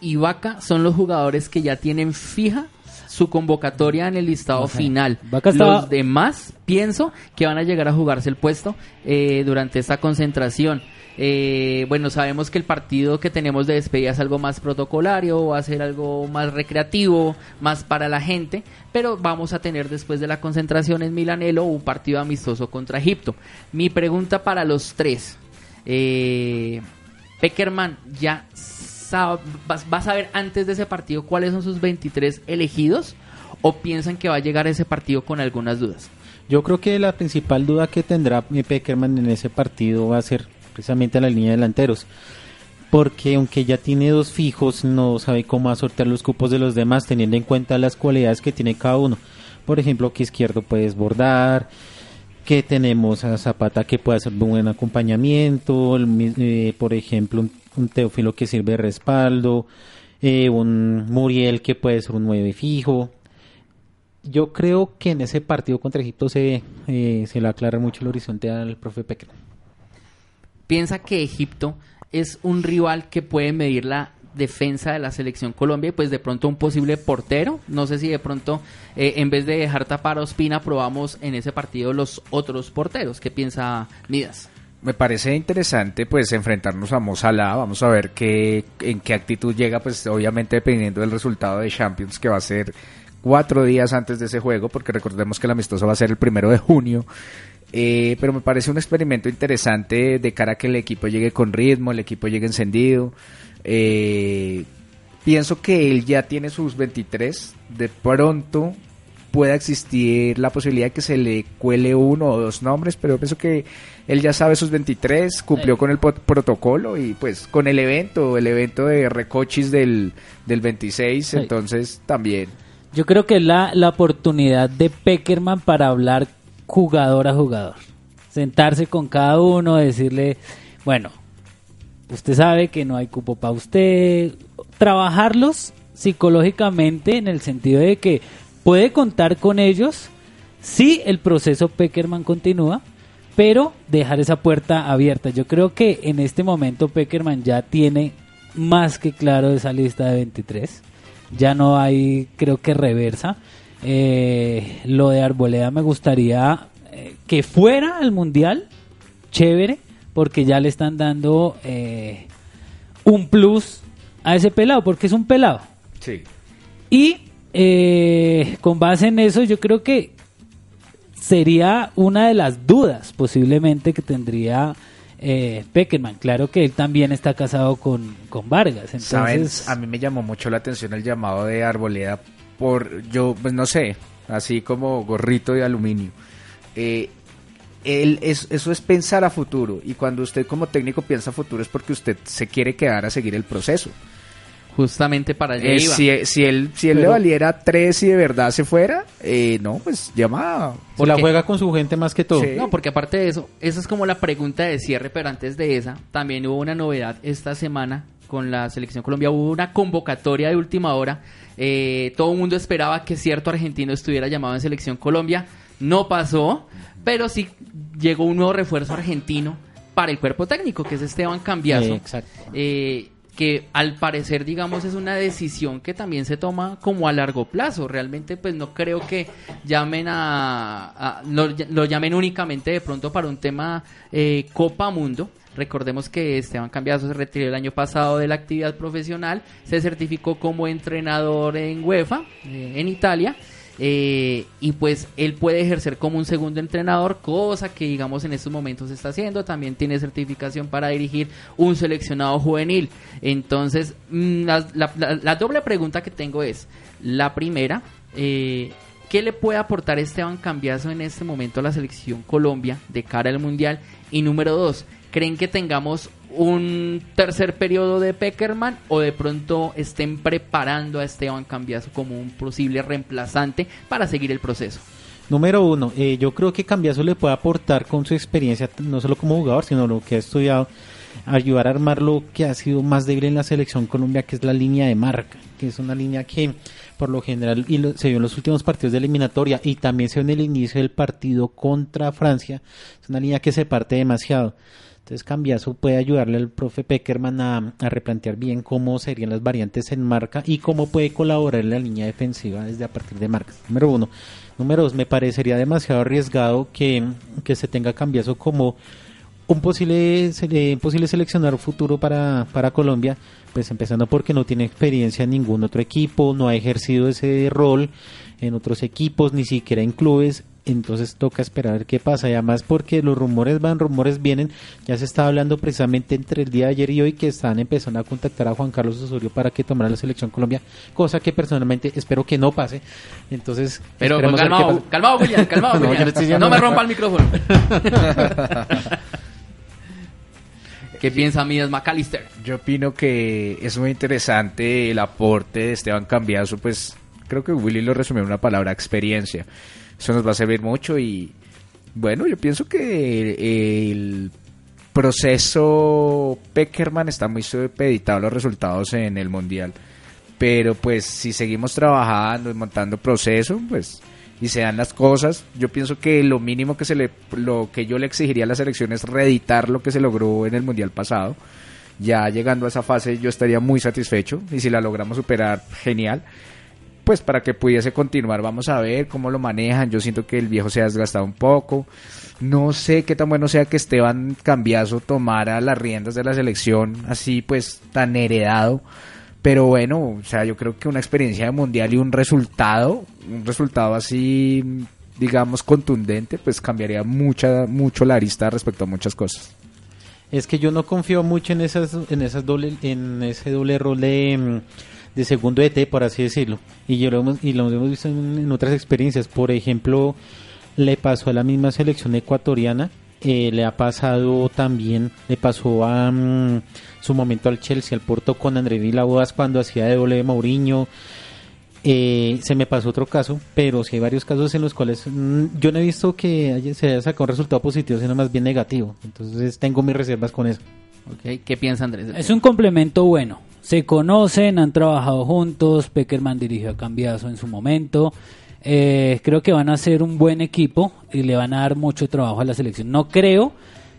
y Vaca son los jugadores que ya tienen fija su convocatoria en el listado final. Vaca estaba- Los demás pienso que van a llegar a jugarse el puesto eh, durante esta concentración. Eh, bueno, sabemos que el partido que tenemos de despedida es algo más protocolario, va a ser algo más recreativo, más para la gente, pero vamos a tener después de la concentración en Milanelo un partido amistoso contra Egipto. Mi pregunta para los tres, eh, Peckerman ya vas a ver antes de ese partido cuáles son sus 23 elegidos o piensan que va a llegar ese partido con algunas dudas. Yo creo que la principal duda que tendrá Peckerman en ese partido va a ser precisamente la línea de delanteros. Porque aunque ya tiene dos fijos, no sabe cómo va a sortear los cupos de los demás, teniendo en cuenta las cualidades que tiene cada uno. Por ejemplo, que izquierdo puede desbordar, que tenemos a Zapata que puede hacer buen acompañamiento, el eh, por ejemplo, un, un Teófilo que sirve de respaldo, eh, un Muriel que puede ser un 9 fijo. Yo creo que en ese partido contra Egipto se, eh, se le aclara mucho el horizonte al profe Peckerman. Piensa que Egipto es un rival que puede medir la defensa de la selección Colombia y pues de pronto un posible portero. No sé si de pronto eh, en vez de dejar tapar a Ospina probamos en ese partido los otros porteros. ¿Qué piensa Midas? Me parece interesante pues enfrentarnos a Mo Salah, vamos a ver qué, en qué actitud llega, pues obviamente dependiendo del resultado de Champions que va a ser cuatro días antes de ese juego, porque recordemos que el amistoso va a ser el primero de junio. Eh, pero me parece un experimento interesante de cara a que el equipo llegue con ritmo, el equipo llegue encendido. Eh, pienso que él ya tiene sus 23. De pronto pueda existir la posibilidad de que se le cuele uno o dos nombres, pero yo pienso que él ya sabe sus 23, cumplió con el protocolo y pues con el evento, el evento de recochis del, del 26, Sí. entonces también. Yo creo que es la, la oportunidad de Peckerman para hablar jugador a jugador. Sentarse con cada uno, decirle, bueno, usted sabe que no hay cupo para usted. Trabajarlos psicológicamente en el sentido de que puede contar con ellos si el proceso Peckerman continúa, pero dejar esa puerta abierta. Yo creo que en este momento Peckerman ya tiene más que claro esa lista de 23. Ya no hay, creo que reversa. Eh, lo de Arboleda me gustaría eh, que fuera al Mundial, chévere, porque ya le están dando eh, un plus a ese pelado, porque es un pelado. Sí. Y eh, con base en eso, yo creo que sería una de las dudas posiblemente que tendría eh, Peckerman. Claro que él también está casado con, con Vargas. Entonces, A mí me llamó mucho la atención el llamado de Arboleda por, yo, pues no sé, así como gorrito de aluminio. Eh, el- es- eso es pensar a futuro y cuando usted como técnico piensa a futuro es porque usted se quiere quedar a seguir el proceso. Justamente para allá Eh, iba. si, si él, si él le valiera tres y de verdad se fuera, eh, no, pues llama. Se la juega con su gente más que todo. Sí. No, porque aparte de eso, esa es como la pregunta de cierre, pero antes de esa, también hubo una novedad esta semana con la Selección Colombia. Hubo una convocatoria de última hora. Eh, todo el mundo esperaba que cierto argentino estuviera llamado en Selección Colombia. No pasó, pero sí llegó un nuevo refuerzo argentino para el cuerpo técnico, que es Esteban Cambiaso. Eh, eh, que al parecer, digamos, es una decisión que también se toma como a largo plazo. Realmente, pues no creo que llamen a, a- lo, lo llamen únicamente de pronto para un tema eh, Copa Mundo. Recordemos que Esteban Cambiaso se retiró el año pasado de la actividad profesional, se certificó como entrenador en UEFA, eh, en Italia, eh, y pues él puede ejercer como un segundo entrenador, cosa que digamos en estos momentos está haciendo. También tiene certificación para dirigir un seleccionado juvenil. Entonces, mm, la, la- la- doble pregunta que tengo es, la primera, eh, ¿qué le puede aportar Esteban Cambiaso en este momento a la selección Colombia de cara al Mundial? Y número dos, ¿creen que tengamos un tercer periodo de Peckerman o de pronto estén preparando a Esteban Cambiaso como un posible reemplazante para seguir el proceso? Número uno, eh, yo creo que Cambiaso le puede aportar con su experiencia, no solo como jugador, sino lo que ha estudiado, ayudar a armar lo que ha sido más débil en la selección Colombia, que es la línea de marca, que es una línea que por lo general y lo- se vio en los últimos partidos de eliminatoria y también se vio en el inicio del partido contra Francia, es una línea que se parte demasiado. Entonces Cambiaso puede ayudarle al profe Peckerman a, replantear bien cómo serían las variantes en marca y cómo puede colaborar en la línea defensiva desde a partir de marcas. Número uno. Número dos, me parecería demasiado arriesgado que, que se tenga Cambiaso como un posible, sele- posible seleccionador futuro para, para Colombia, pues empezando porque no tiene experiencia en ningún otro equipo, no ha ejercido ese rol en otros equipos, ni siquiera en clubes, entonces toca esperar a ver qué pasa, y además porque los rumores van, rumores vienen, ya se estaba hablando precisamente entre el día de ayer y hoy que están empezando a contactar a Juan Carlos Osorio para que tomara la selección Colombia, cosa que personalmente espero que no pase, entonces Pero calmado, calmado, William, calmado, No, William. No me rompa el micrófono. ¿Qué piensa Midas McAllister? Yo opino que es muy interesante el aporte de Esteban Cambiaso, pues creo que Willy lo resumió en una palabra, experiencia. Eso nos va a servir mucho y bueno, yo pienso que el proceso Peckerman está muy supeditado a los resultados en el Mundial. Pero pues si seguimos trabajando y montando proceso, pues y se dan las cosas, yo pienso que lo mínimo que se le lo que yo le exigiría a la selección es reeditar lo que se logró en el Mundial pasado. Ya llegando a esa fase yo estaría muy satisfecho y si la logramos superar, genial. Pues para que pudiese continuar, vamos a ver cómo lo manejan. Yo siento que el viejo se ha desgastado un poco. No sé qué tan bueno sea que Esteban Cambiaso tomara las riendas de la selección así pues tan heredado. Pero bueno, o sea, yo creo que una experiencia de mundial y un resultado, un resultado así, digamos, contundente, pues cambiaría mucha, mucho la arista respecto a muchas cosas. Es que yo no confío mucho en esas, en esas doble, en ese doble rol de, mm, de segundo ET, por así decirlo. Y yo lo hemos, y lo hemos visto en, en otras experiencias. Por ejemplo, le pasó a la misma selección ecuatoriana. eh, le ha pasado también, le pasó a mm, su momento al Chelsea, al Porto con André Vilaboas cuando hacía de doble de Mourinho. Eh, se me pasó otro caso, pero sí hay varios casos en los cuales mm, yo no he visto que haya- se haya sacado un resultado positivo, sino más bien negativo. Entonces tengo mis reservas con eso. ¿Qué piensa Andrés? Es un complemento bueno. Se conocen, han trabajado juntos. Peckerman dirigió a Cambiaso en su momento. Eh, creo que van a ser un buen equipo y le van a dar mucho trabajo a la selección. No creo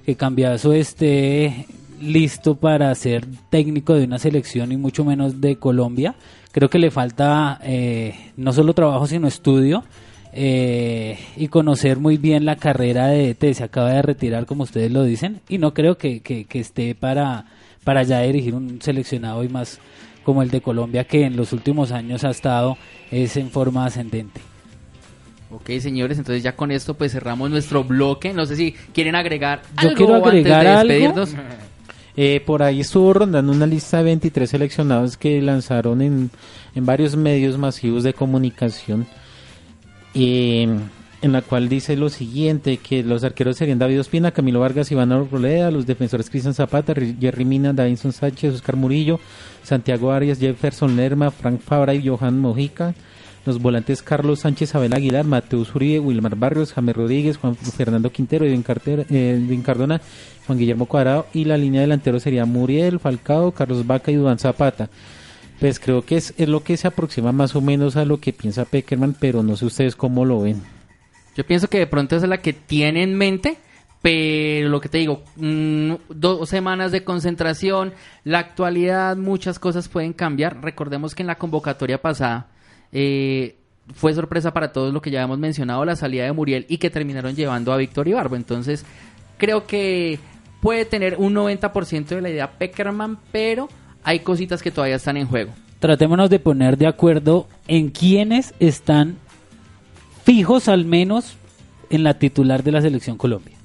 que Cambiaso esté listo para ser técnico de una selección y mucho menos de Colombia. Creo que le falta eh, no solo trabajo sino estudio eh, y conocer muy bien la carrera de ET. Se acaba de retirar como ustedes lo dicen y no creo que- que esté para, para ya dirigir un seleccionado y más como el de Colombia que en los últimos años ha estado es en forma ascendente. Ok, señores, entonces ya con esto pues cerramos nuestro bloque. No sé si quieren agregar Yo algo quiero agregar antes de algo. despedirnos. Eh, por ahí estuvo rondando una lista de 23 seleccionados que lanzaron en, en varios medios masivos de comunicación, eh, en la cual dice lo siguiente, que los arqueros serían David Ospina, Camilo Vargas, Iván Arboleda, los defensores Cristian Zapata, Jerry Mina, Davinson Sánchez, Oscar Murillo, Santiago Arias, Jefferson Lerma, Frank Fabra y Johan Mojica, los volantes Carlos Sánchez, Abel Aguilar, Mateus Uribe, Wilmar Barrios, James Rodríguez, Juan Fernando Quintero, Edwin, Carter- eh, Cardona, Juan Guillermo Cuadrado y la línea delantero sería Muriel, Falcao, Carlos Vaca y Duván Zapata. Pues creo que es, es lo que se aproxima más o menos a lo que piensa Peckerman, pero no sé ustedes cómo lo ven. Yo pienso que de pronto esa es la que tiene en mente, pero lo que te digo, mm, dos semanas de concentración, la actualidad, muchas cosas pueden cambiar. Recordemos que en la convocatoria pasada eh, fue sorpresa para todos lo que ya habíamos mencionado, la salida de Muriel y que terminaron llevando a Víctor Ibarbo. Entonces, creo que puede tener un 90% de la idea Peckerman, pero hay cositas que todavía están en juego. Tratémonos de poner de acuerdo en quiénes están fijos al menos en la titular de la selección Colombia.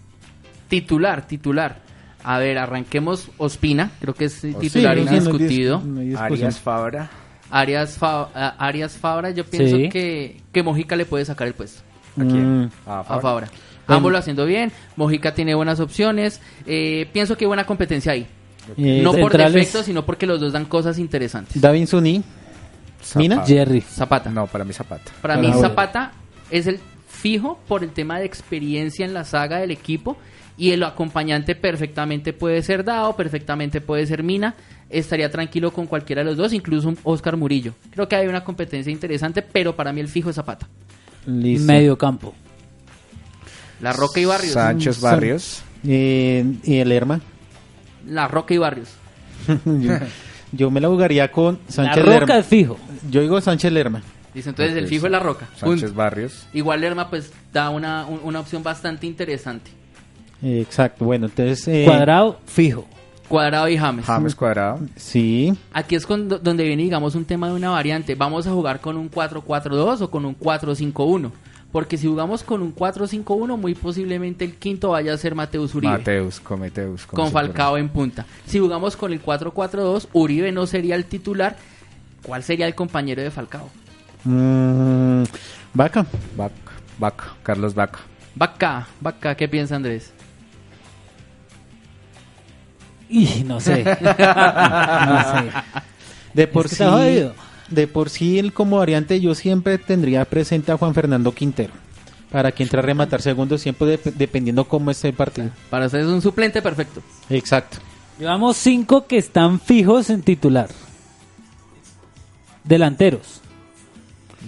Titular, titular. A ver, arranquemos Ospina, creo que es titular Sí, no indiscutido. no. Arias Fabra. Arias, Fa- Arias Fabra, yo pienso Sí. que, que Mojica le puede sacar el puesto ¿A quién? Mm, A a Fabra. Bueno. Ambos lo haciendo bien, Mojica tiene buenas opciones, eh, pienso que hay buena competencia ahí. eh, no por defecto, sino porque los dos dan cosas interesantes. Davinson y Mina. Jerry. Zapata. No, para mí Zapata. Para Para mí. Zapata es el fijo por el tema de experiencia en la saga del equipo y el acompañante perfectamente puede ser Dao, perfectamente puede ser Mina. Estaría tranquilo con cualquiera de los dos, incluso un Oscar Murillo. Creo que hay una competencia interesante, pero para mí el fijo es Zapata. Listo. Medio campo. La Roca y Barrios. Sánchez San- Barrios. Eh, y el Lerma. La Roca y Barrios. yo, yo me la jugaría con La Sánchez roca Lerma. es fijo. Yo digo Sánchez Lerma. Dice entonces el fijo es la Roca. Sánchez. Barrios. Igual Lerma pues da una, un- una opción bastante interesante. Exacto. Bueno, entonces. eh, Cuadrado, fijo. Cuadrado y James. James Cuadrado. Sí. Aquí es con- donde viene, digamos, un tema de una variante. ¿Vamos a jugar con un 4-4-2 o con un 4-5-1? Porque si jugamos con un 4-5-1, muy posiblemente el quinto vaya a ser Mateus Uribe. Mateus, Cometeus. con Falcao en punta. Si jugamos con el 4-4-2, Uribe no sería el titular. ¿Cuál sería el compañero de Falcao? Mm, Vaca. Vaca, Vaca, Carlos Vaca. Vaca, Vaca, ¿qué piensa Andrés? Y no sé. no sé. De por que sí. De por sí, él como variante, yo siempre tendría presente a Juan Fernando Quintero. Para que entre a rematar segundos, siempre dep- dependiendo cómo esté el partido. Para es un suplente perfecto. Exacto. Llevamos cinco que están fijos en titular. Delanteros.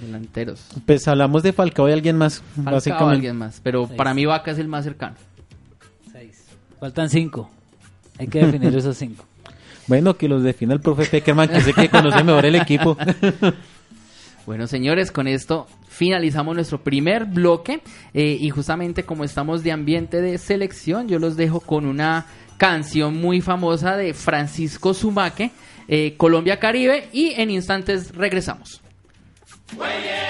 Delanteros. Pues hablamos de Falcao y alguien más. Falcao básicamente. alguien más. Pero Seis. para mí Vaca es el más cercano. Faltan cinco. Hay que definir esos cinco. Bueno, que los defina el profe Peckerman, que sé que conoce mejor el equipo. Bueno, señores, con esto finalizamos nuestro primer bloque eh, y justamente como estamos de ambiente de selección, yo los dejo con una canción muy famosa de Francisco Zumaque, eh, Colombia Caribe y en instantes regresamos. La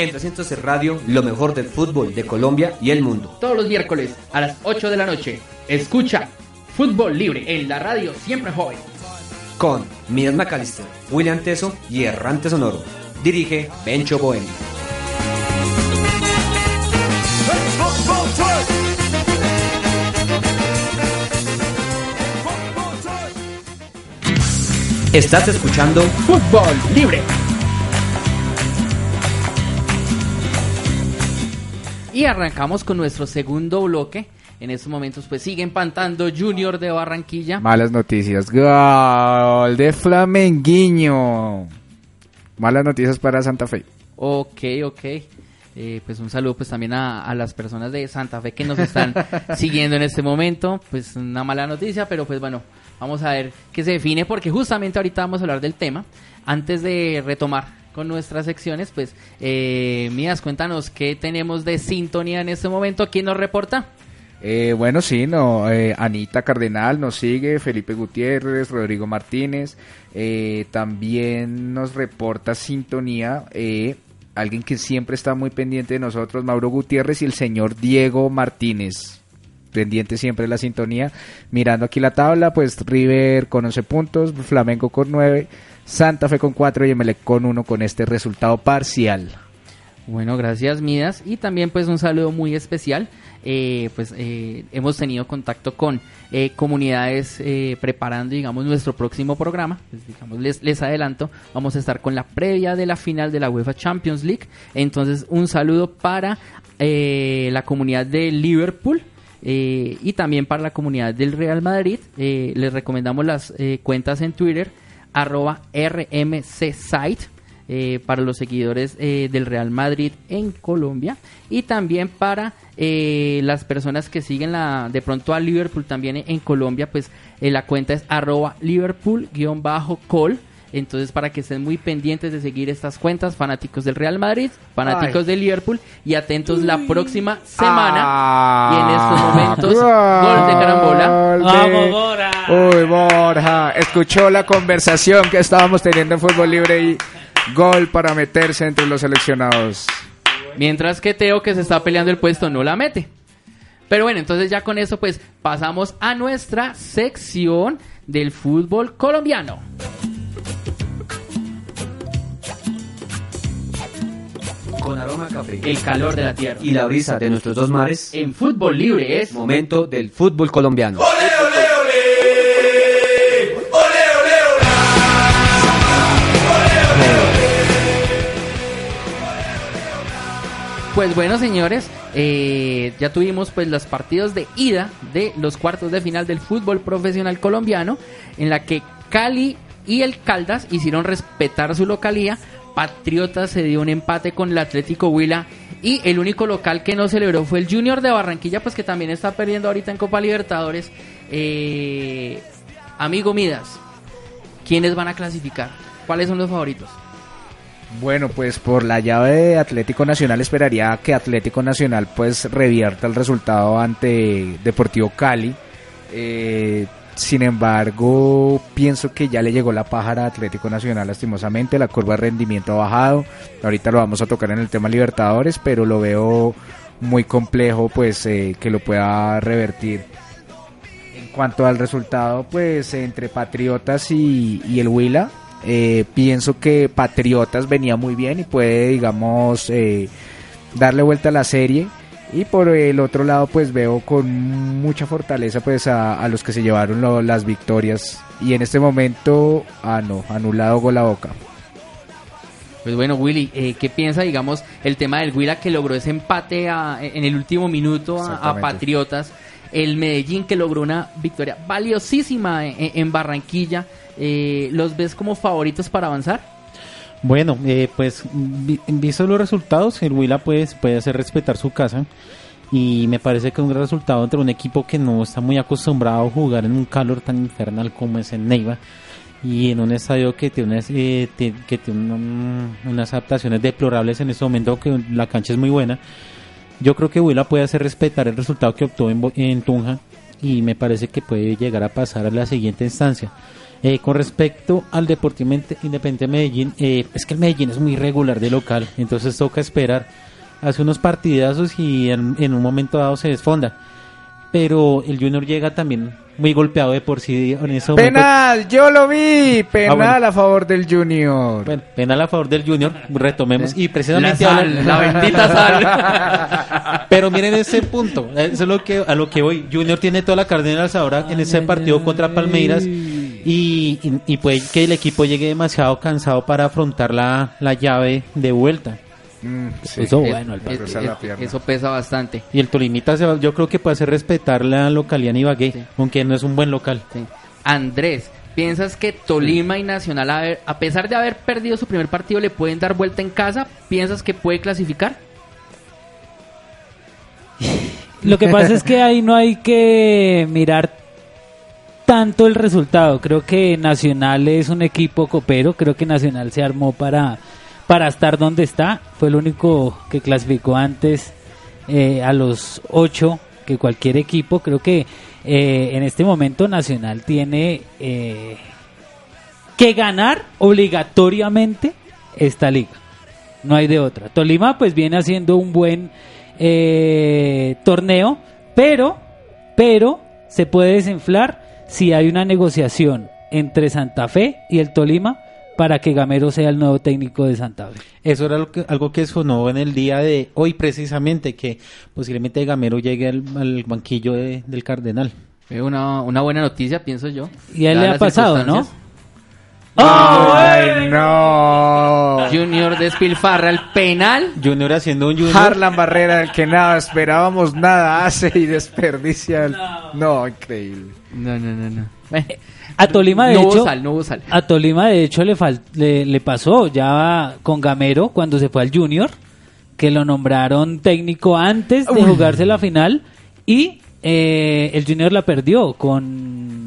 En 300 Radio, lo mejor del fútbol de Colombia y el mundo. Todos los miércoles a las 8 de la noche. Escucha Fútbol Libre en la radio Siempre Joven. Con Midas McAllister, William Teso y Errante Sonoro. Dirige Bencho Bohemio. Estás escuchando Fútbol Libre. Y arrancamos con nuestro segundo bloque. En estos momentos pues sigue empantando Junior de Barranquilla. Malas noticias. Gol de Flamenguiño. Malas noticias para Santa Fe. Ok, ok. Eh, pues un saludo pues también a, a las personas de Santa Fe que nos están siguiendo en este momento. Pues una mala noticia, pero pues bueno, vamos a ver qué se define porque justamente ahorita vamos a hablar del tema. Antes de retomar con nuestras secciones, pues eh, Mías, cuéntanos qué tenemos de sintonía en este momento. ¿Quién nos reporta? Eh, bueno, sí, no, eh, Anita Cardenal nos sigue, Felipe Gutiérrez, Rodrigo Martínez, eh, también nos reporta sintonía eh, alguien que siempre está muy pendiente de nosotros, Mauro Gutiérrez y el señor Diego Martínez. Pendiente siempre de la sintonía. Mirando aquí la tabla, pues River con 11 puntos, Flamengo con 9, Santa Fe con 4 y Emelec con 1 con este resultado parcial. Bueno, gracias Midas. Y también pues un saludo muy especial. Eh, pues eh, hemos tenido contacto con eh, comunidades eh, preparando, digamos, nuestro próximo programa. Pues, digamos, les, les adelanto, vamos a estar con la previa de la final de la UEFA Champions League. Entonces, un saludo para eh, la comunidad de Liverpool. eh, y también para la comunidad del Real Madrid, Eh, les recomendamos las cuentas en Twitter, arroba rmcsite, eh, para los seguidores eh, del Real Madrid en Colombia y también para eh, las personas que siguen la, de pronto a Liverpool también en Colombia, pues eh, la cuenta es arroba Liverpool-col. Entonces, para que estén muy pendientes de seguir estas cuentas, fanáticos del Real Madrid, fanáticos Ay. de Liverpool, y atentos la próxima semana. Ah, y en estos momentos, gol de carambola. De- ¡Vamos, Bora! Uy, Borja, escuchó la conversación que estábamos teniendo en Fútbol Libre y gol para meterse entre los seleccionados. Mientras que Teo, que se está peleando el puesto, no la mete. Pero bueno, entonces ya con eso pues pasamos a nuestra sección del fútbol colombiano. Con aroma a café. El calor de la tierra. y la brisa de nuestros dos mares. En fútbol libre es Momento del fútbol colombiano. Pues bueno, señores, eh, ya tuvimos pues los partidos de ida de los cuartos de final del fútbol profesional colombiano, en la que Cali y el Caldas hicieron respetar su localía. Patriotas se dio un empate con el Atlético Huila y el único local que no celebró fue el Junior de Barranquilla, pues que también está perdiendo ahorita en Copa Libertadores. Eh, amigo Midas, ¿quiénes van a clasificar? ¿Cuáles son los favoritos? Bueno, pues por la llave de Atlético Nacional esperaría que Atlético Nacional pues revierta el resultado ante Deportivo Cali. Eh, sin embargo, pienso que ya le llegó la pájara a Atlético Nacional lastimosamente, la curva de rendimiento ha bajado. Ahorita lo vamos a tocar en el tema Libertadores, pero lo veo muy complejo pues eh, que lo pueda revertir. En cuanto al resultado, pues entre Patriotas y, y el Huila, eh, pienso que Patriotas venía muy bien y puede, digamos, eh, darle vuelta a la serie. Y por el otro lado, pues veo con mucha fortaleza pues a, a los que se llevaron lo- las victorias. Y en este momento, ah no, anulado gol a boca. Pues bueno, Willy, eh, ¿qué piensa, digamos, el tema del Huila que logró ese empate a- en el último minuto a. Patriotas? El Medellín que logró una victoria valiosísima en, en Barranquilla. Eh, ¿Los ves como favoritos para avanzar? Bueno, eh, pues vi- visto los resultados, el Huila pues, puede hacer respetar su casa y me parece que es un gran resultado entre un equipo que no está muy acostumbrado a jugar en un calor tan infernal como es en Neiva y en un estadio que tiene unas, eh, que unas adaptaciones deplorables en este momento, que la cancha es muy buena. Yo creo que Huila puede hacer respetar el resultado que obtuvo en, en Tunja y me parece que puede llegar a pasar a la siguiente instancia. Eh, con respecto al Deportivo Inde- Independiente Medellín, eh, es que el Medellín es muy regular de local, entonces toca esperar. Hace unos partidazos y en, en un momento dado se desfonda. Pero el Junior llega también muy golpeado de por sí en ese momento. Penal, yo lo vi. Penal bueno. a favor del Junior. Bueno, penal a favor del Junior, retomemos. Y La precisamente sal, hablan- la bendita sal. Pero miren ese punto, eso es lo que a lo que voy. Junior tiene toda la carne en el asador en ese partido contra Palmeiras y, y, y puede que el equipo llegue demasiado cansado para afrontar la, la llave de vuelta. Mm, sí. Eso bueno, el pierna. eso pesa bastante. Y el Tolimita se va- yo creo que puede hacer respetar la localidad en Ibagué, Sí. aunque no es un buen local. Sí. Andrés, ¿piensas que Tolima y Nacional, a, ver- a pesar de haber perdido su primer partido, le pueden dar vuelta en casa? ¿Piensas que puede clasificar? Lo que pasa es que ahí no hay que mirar tanto el resultado. Creo que Nacional es un equipo copero. Creo que Nacional se armó para, para estar donde está. Fue el único que clasificó antes eh, a los ocho que cualquier equipo. Creo que eh, en este momento Nacional tiene eh, que ganar obligatoriamente esta liga. No hay de otra. Tolima pues viene haciendo un buen torneo, pero, pero se puede desinflar si hay una negociación entre Santa Fe y el Tolima para que Gamero sea el nuevo técnico de Santa Fe. Eso era lo que- algo que sonó en el día de hoy precisamente, que posiblemente Gamero llegue al, al banquillo de- del Cardenal. Es una, una buena noticia, pienso yo. Y a él le ha pasado, ¿no? Circunstancias. ¡Ay, no! Junior despilfarra el penal. Junior haciendo un Junior. Harlan Barrera, el que nada esperábamos, nada hace y desperdicia. el- No, increíble. No, no, no, no. Bueno, A Tolima de no hecho, sal, no sal. a Tolima de hecho le, fal- le, le pasó ya con Gamero cuando se fue al Junior, que lo nombraron técnico antes de jugarse la final y eh, el Junior la perdió con...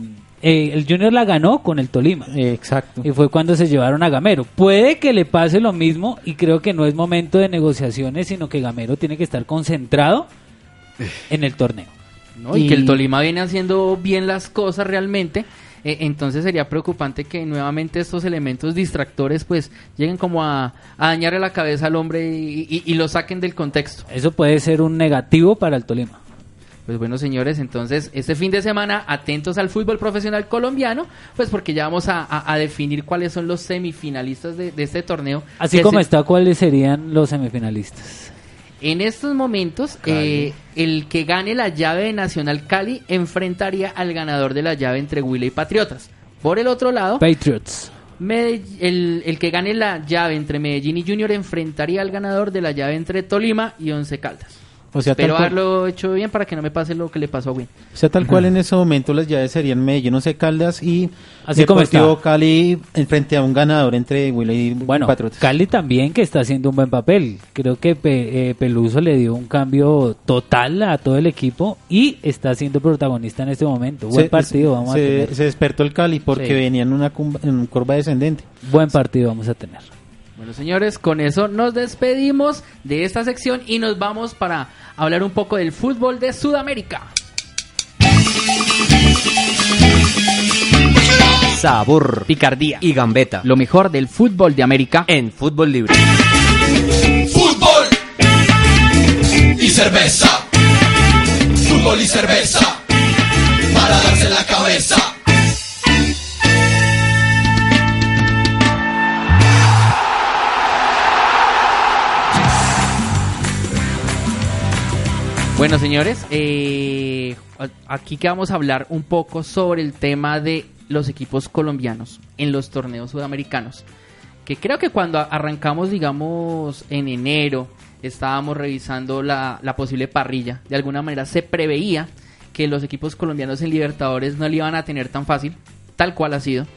eh, el Junior la ganó con el Tolima. Eh, exacto. Y fue cuando se llevaron a Gamero. Puede que le pase lo mismo y creo que no es momento de negociaciones, sino que Gamero tiene que estar concentrado en el torneo. ¿no? Y, que el Tolima viene haciendo bien las cosas realmente. eh, entonces sería preocupante que nuevamente estos elementos distractores pues lleguen como a, a dañarle la cabeza al hombre y, y- y lo saquen del contexto. Eso puede ser un negativo para el Tolima. Pues bueno, señores, entonces este fin de semana atentos al fútbol profesional colombiano, pues porque ya vamos a, a- a definir cuáles son los semifinalistas de, de este torneo. Así como se- está, ¿cuáles serían los semifinalistas? En estos momentos, eh, el que gane la llave de Nacional Cali enfrentaría al ganador de la llave entre Huila y Patriotas. Por el otro lado, Patriots. Medell- el, el que gane la llave entre Medellín y Junior enfrentaría al ganador de la llave entre Tolima y Once Caldas. O sea, cual, haberlo hecho bien para que no me pase lo que le pasó a Win. o sea, tal cual en ese momento las llaves serían Medellín, Once Caldas y Así como Deportivo está. Cali en frente a un ganador entre Huila y Bueno, Patriotas. Cali también que está haciendo un buen papel. Creo que Pe- eh, Peluso le dio un cambio total a todo el equipo y está siendo protagonista en este momento. Buen Se- partido vamos a tener. se despertó el Cali porque Sí. venía en una, en una curva descendente. Buen partido vamos a tener. Bueno, señores, con eso nos despedimos de esta sección y nos vamos para hablar un poco del fútbol de Sudamérica. Sabor, Picardía. y gambeta Lo mejor del fútbol de América. en fútbol libre. Fútbol y cerveza. Fútbol y cerveza. Para darse la cabeza. Bueno, señores, eh, aquí que vamos a hablar un poco sobre el tema de los equipos colombianos en los torneos sudamericanos. Que creo que cuando arrancamos, digamos, en enero, estábamos revisando la, la posible parrilla. De alguna manera se preveía que los equipos colombianos en Libertadores no le iban a tener tan fácil, tal cual ha sido.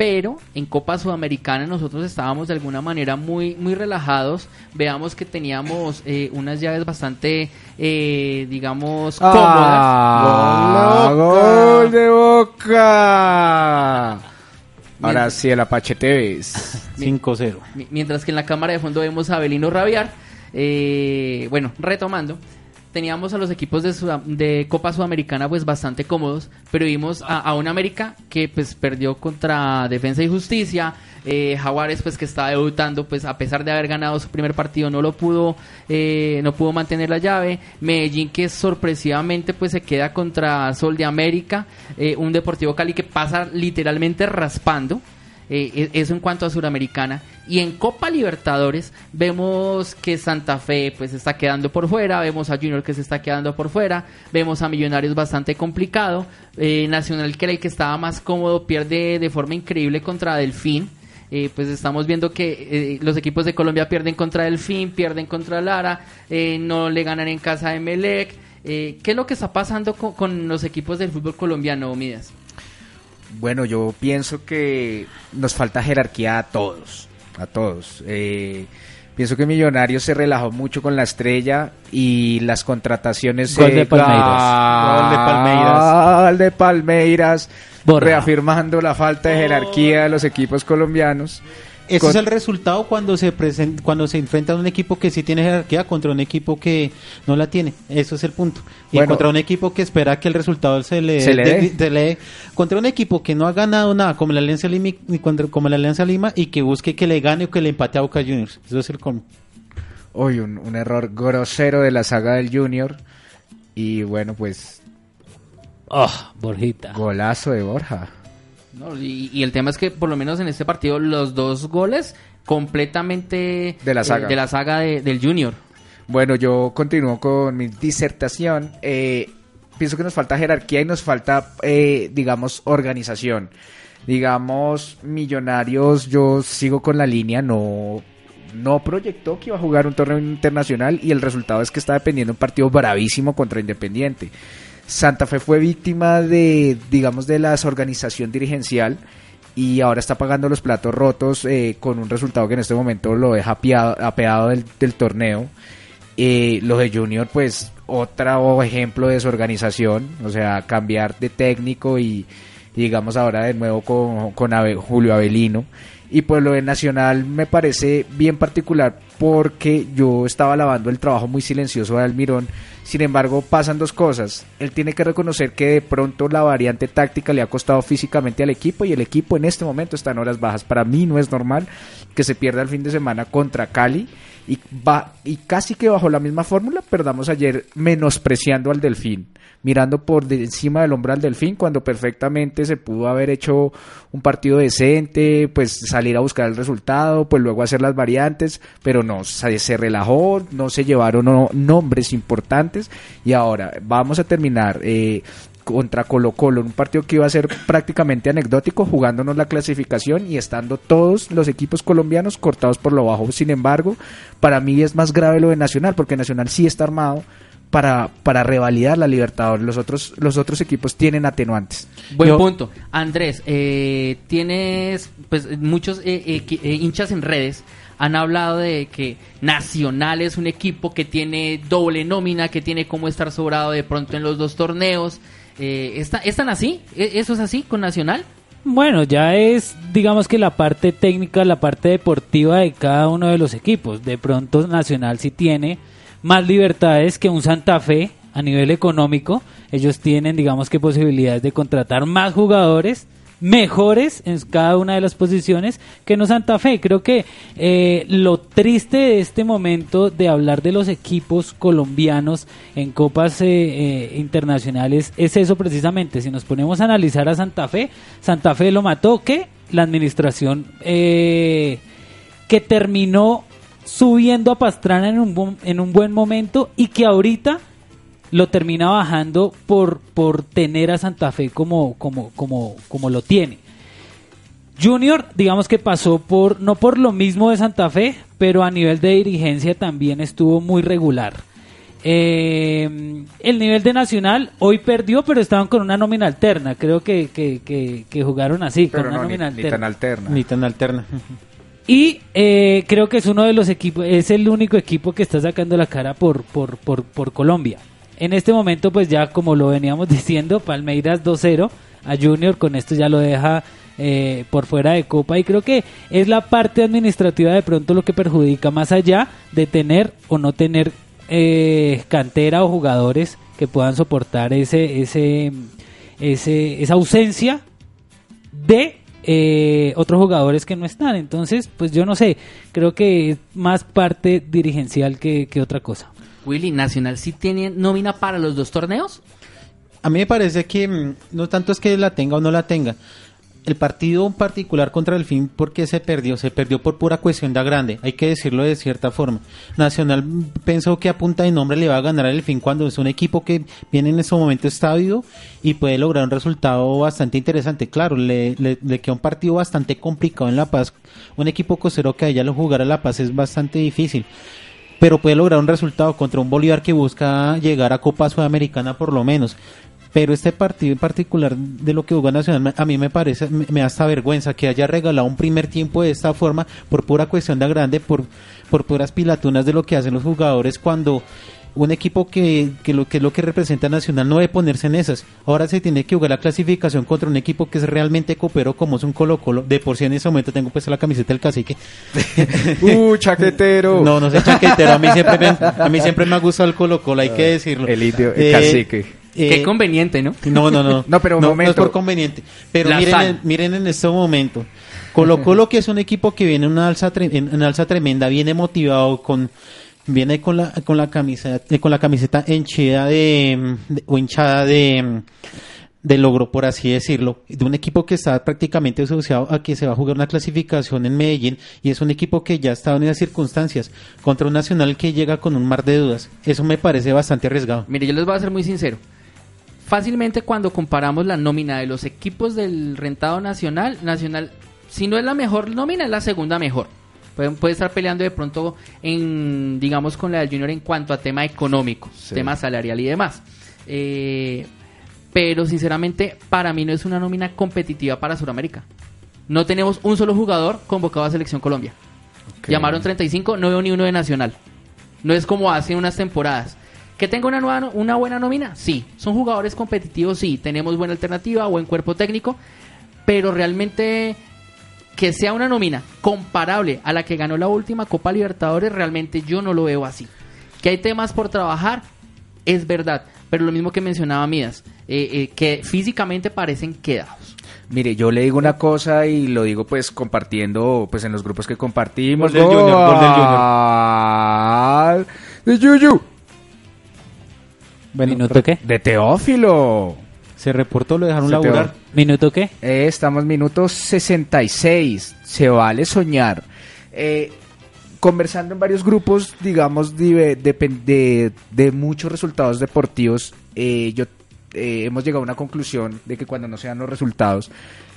Pero en Copa Sudamericana nosotros estábamos de alguna manera muy muy relajados. Veamos que teníamos eh, unas llaves bastante, eh, digamos, cómodas. ¡Ah! ¡Gol de Boca! Ahora sí, el Apache Tevez. 5-0. Mi- Mientras que en la cámara de fondo vemos a Abelino rabiar. Eh, bueno, retomando. Teníamos a los equipos de, Sudam- de Copa Sudamericana pues bastante cómodos, pero vimos a, a un América que pues perdió contra Defensa y Justicia, eh, Jaguares pues que estaba debutando pues a pesar de haber ganado su primer partido no lo pudo eh, no pudo mantener la llave, Medellín que sorpresivamente pues se queda contra Sol de América, eh, un Deportivo Cali que pasa literalmente raspando, eh, e- eso en cuanto a Suramericana. Y en Copa Libertadores vemos que Santa Fe pues está quedando por fuera, vemos a Junior que se está quedando por fuera, vemos a Millonarios bastante complicado, eh, Nacional que el que estaba más cómodo pierde de forma increíble contra Delfín. Eh, pues estamos viendo que eh, los equipos de Colombia pierden contra Delfín, pierden contra Lara, eh, no le ganan en casa de Melec. Eh, ¿Qué es lo que está pasando con, con los equipos del fútbol colombiano, Midas? Bueno, yo pienso que nos falta jerarquía a todos, a todos. Eh, pienso que Millonarios se relajó mucho con la estrella y las contrataciones... Gol de Palmeiras. Gol de Palmeiras. Gol de Palmeiras. Reafirmando la falta de jerarquía de los equipos colombianos. Ese Con- es el resultado cuando se presen- cuando se enfrenta a un equipo que sí tiene jerarquía contra un equipo que no la tiene. Eso es el punto. Y Bueno. contra un equipo que espera que el resultado se le, Se le de- le. Contra un equipo que no ha ganado nada como la Alianza Lima, y contra- como la Alianza Lima y que busque que le gane o que le empate a Boca Juniors. Eso es el colmo. Uy, un, un error grosero de la saga del Junior. Y bueno, pues Oh, Borjita. golazo de Borja. No, y, y el tema es que por lo menos en este partido los dos goles completamente De la saga. de la saga de- del Junior. Bueno, yo continúo con mi disertación. Eh, pienso que nos falta jerarquía y nos falta, eh, digamos, organización. Digamos, Millonarios, yo sigo con la línea, no, no proyectó que iba a jugar un torneo internacional y el resultado es que está dependiendo de un partido bravísimo contra Independiente. Santa Fe fue víctima de, digamos, de la desorganización dirigencial y ahora está pagando los platos rotos eh, con un resultado que en este momento lo deja apeado del, torneo. Eh, lo de Junior, pues, otro ejemplo de desorganización, o sea, cambiar de técnico y, digamos ahora de nuevo con, Julio Avelino. Y pues lo de Nacional me parece bien particular porque yo estaba lavando el trabajo muy silencioso de Almirón. Sin embargo, pasan dos cosas. Él tiene que reconocer que de pronto la variante táctica le ha costado físicamente al equipo y el equipo en este momento está en horas bajas. Para mí no es normal que se pierda el fin de semana contra Cali y, va, y casi que bajo la misma fórmula perdamos ayer menospreciando al Delfín, mirando por encima del hombro al Delfín cuando perfectamente se pudo haber hecho un partido decente, pues salir a buscar el resultado, pues luego hacer las variantes, pero no, se, se relajó, no se llevaron no, nombres importantes y ahora vamos a terminar eh, contra Colo Colo, un partido que iba a ser prácticamente anecdótico, jugándonos la clasificación y estando todos los equipos colombianos cortados por lo bajo. Sin embargo, para mí es más grave lo de Nacional, porque Nacional sí está armado para, para revalidar la Libertadores. Los otros, los otros equipos tienen atenuantes. Buen Yo- punto. Andrés, eh, tienes pues muchos eh, eh, eh, hinchas en redes han hablado de que Nacional es un equipo que tiene doble nómina, que tiene como estar sobrado de pronto en los dos torneos. Eh, ¿está, ¿Están así? ¿E- ¿Eso es así con Nacional? Bueno, ya es, digamos que la parte técnica, la parte deportiva de cada uno de los equipos. De pronto Nacional sí tiene más libertades que un Santa Fe a nivel económico. Ellos tienen, digamos que posibilidades de contratar más jugadores mejores en cada una de las posiciones que no Santa Fe. Creo que eh, lo triste de este momento de hablar de los equipos colombianos en copas eh, eh, internacionales es eso precisamente. Si nos ponemos a analizar a Santa Fe, Santa Fe lo mató que la administración eh, que terminó subiendo a Pastrana en un, bu- en un buen momento y que ahorita lo termina bajando por, por tener a Santa Fe como, como, como, como lo tiene. Junior, digamos que pasó por, no por lo mismo de Santa Fe, pero a nivel de dirigencia también estuvo muy regular. Eh, el nivel de Nacional hoy perdió, pero estaban con una nómina alterna. Creo que, que, que, que jugaron así, Pero con una no, ni, nómina ni tan alterna. alterna. Ni tan alterna. Y eh, creo que es uno de los equipos, es el único equipo que está sacando la cara por, por, por, Colombia. En este momento, pues ya como lo veníamos diciendo, Palmeiras 2-0 a Junior, con esto ya lo deja eh, por fuera de Copa y creo que es la parte administrativa de pronto lo que perjudica más allá de tener o no tener eh, cantera o jugadores que puedan soportar ese, ese, ese, esa ausencia de eh, otros jugadores que no están. Entonces, pues yo no sé, creo que es más parte dirigencial que, que otra cosa. Willy, Nacional sí tiene nómina para los dos torneos. A mí me parece que mm, no tanto es que la tenga o no la tenga. El partido particular contra el fin, ¿por qué se perdió? Se perdió por pura cuestión de grande, hay que decirlo de cierta forma. Nacional pensó que a punta de nombre le va a ganar el fin cuando es un equipo que viene en ese momento estadio y puede lograr un resultado bastante interesante. Claro, le, le, queda un partido bastante complicado en La Paz. Un equipo cosero que a ella lo jugara a La Paz es bastante difícil pero puede lograr un resultado contra un Bolívar que busca llegar a Copa Sudamericana por lo menos. Pero este partido en particular de lo que jugó Nacional, a mí me parece, me, me da hasta vergüenza que haya regalado un primer tiempo de esta forma por pura cuestión de grande, por, por puras pilatunas de lo que hacen los jugadores cuando un equipo que, que lo que es lo que representa Nacional no debe ponerse en esas. Ahora se tiene que jugar la clasificación contra un equipo que es realmente copero como es un Colo Colo. De por sí en ese momento tengo pues la camiseta del cacique. ¡Uh, chaquetero! No, no soy chaquetero. A mí siempre me, a mí siempre me ha gustado el Colo Colo, hay que decirlo. El indio, el Eh, cacique. Qué eh, conveniente, ¿no? no, no, no. No, pero un no, momento. es por conveniente. Pero La miren, en- miren en este momento. Colo Colo que es un equipo que viene en una alza, tre- en una alza tremenda, viene motivado con viene con la con la camiseta con la camiseta hinchada de, de- o hinchada de de logro por así decirlo de un equipo que está prácticamente asociado a que se va a jugar una clasificación en Medellín y es un equipo que ya está en esas circunstancias contra un nacional que llega con un mar de dudas eso me parece bastante arriesgado Mire, yo les voy a ser muy sincero. Fácilmente cuando comparamos la nómina de los equipos del rentado nacional, Nacional, si no es la mejor nómina, es la segunda mejor. Puede, puede estar peleando de pronto en, digamos, con la del Junior en cuanto a tema económico, Sí. tema salarial y demás. Eh, pero sinceramente, para mí no es una nómina competitiva para Sudamérica. No tenemos un solo jugador convocado a Selección Colombia. Ok. Llamaron 35, no veo ni uno de Nacional. No es como hace unas temporadas. ¿Que tenga una, nueva, una buena nómina? Sí. ¿Son jugadores competitivos? Sí. ¿Tenemos buena alternativa, buen cuerpo técnico? Pero realmente que sea una nómina comparable a la que ganó la última Copa Libertadores, realmente yo no lo veo así. Que hay temas por trabajar, es verdad. Pero lo mismo que mencionaba Midas, eh, eh, que físicamente parecen quedados. Mire, yo le digo una cosa y lo digo pues compartiendo pues en los grupos que compartimos. Gol del Junior, gol del Junior. De Yuyu. Bueno ¿Minuto qué? De Teófilo. se reportó lo dejaron te- ¿Minuto qué? Eh, estamos minuto 66. Se vale soñar. Eh, conversando en varios grupos, digamos, de, de, de- de muchos resultados deportivos, eh, yo eh, hemos llegado a una conclusión de que cuando no se dan los resultados,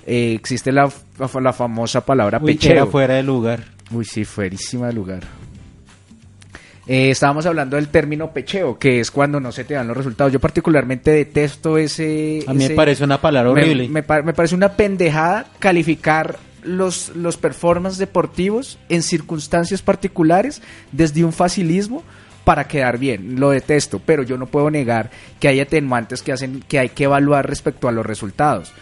eh, existe la, la, la famosa palabra Uy, pecheo. era fuera de lugar Uy, sí, fuerísima de lugar. Eh, estábamos hablando del término pecheo, que es cuando no se te dan los resultados. Yo particularmente detesto ese... a mí me parece una palabra me- horrible Me, pa- me parece una pendejada calificar los, los performances deportivos en circunstancias particulares desde un facilismo para quedar bien. Lo detesto, pero yo no puedo negar que hay atenuantes que hacen que hay que evaluar respecto a los resultados.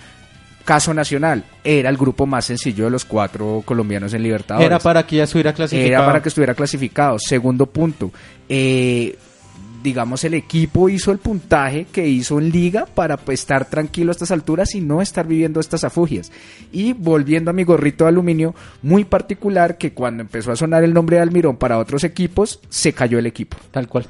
Caso nacional, era el grupo más sencillo de los cuatro colombianos en Libertadores. era para que ya estuviera clasificado Era para que estuviera clasificado. Segundo punto, eh, digamos, el equipo hizo el puntaje que hizo en liga para pues, estar tranquilo a estas alturas y no estar viviendo estas afugias. Y volviendo a mi gorrito de aluminio, muy particular que cuando empezó a sonar el nombre de Almirón para otros equipos, se cayó el equipo. Tal cual.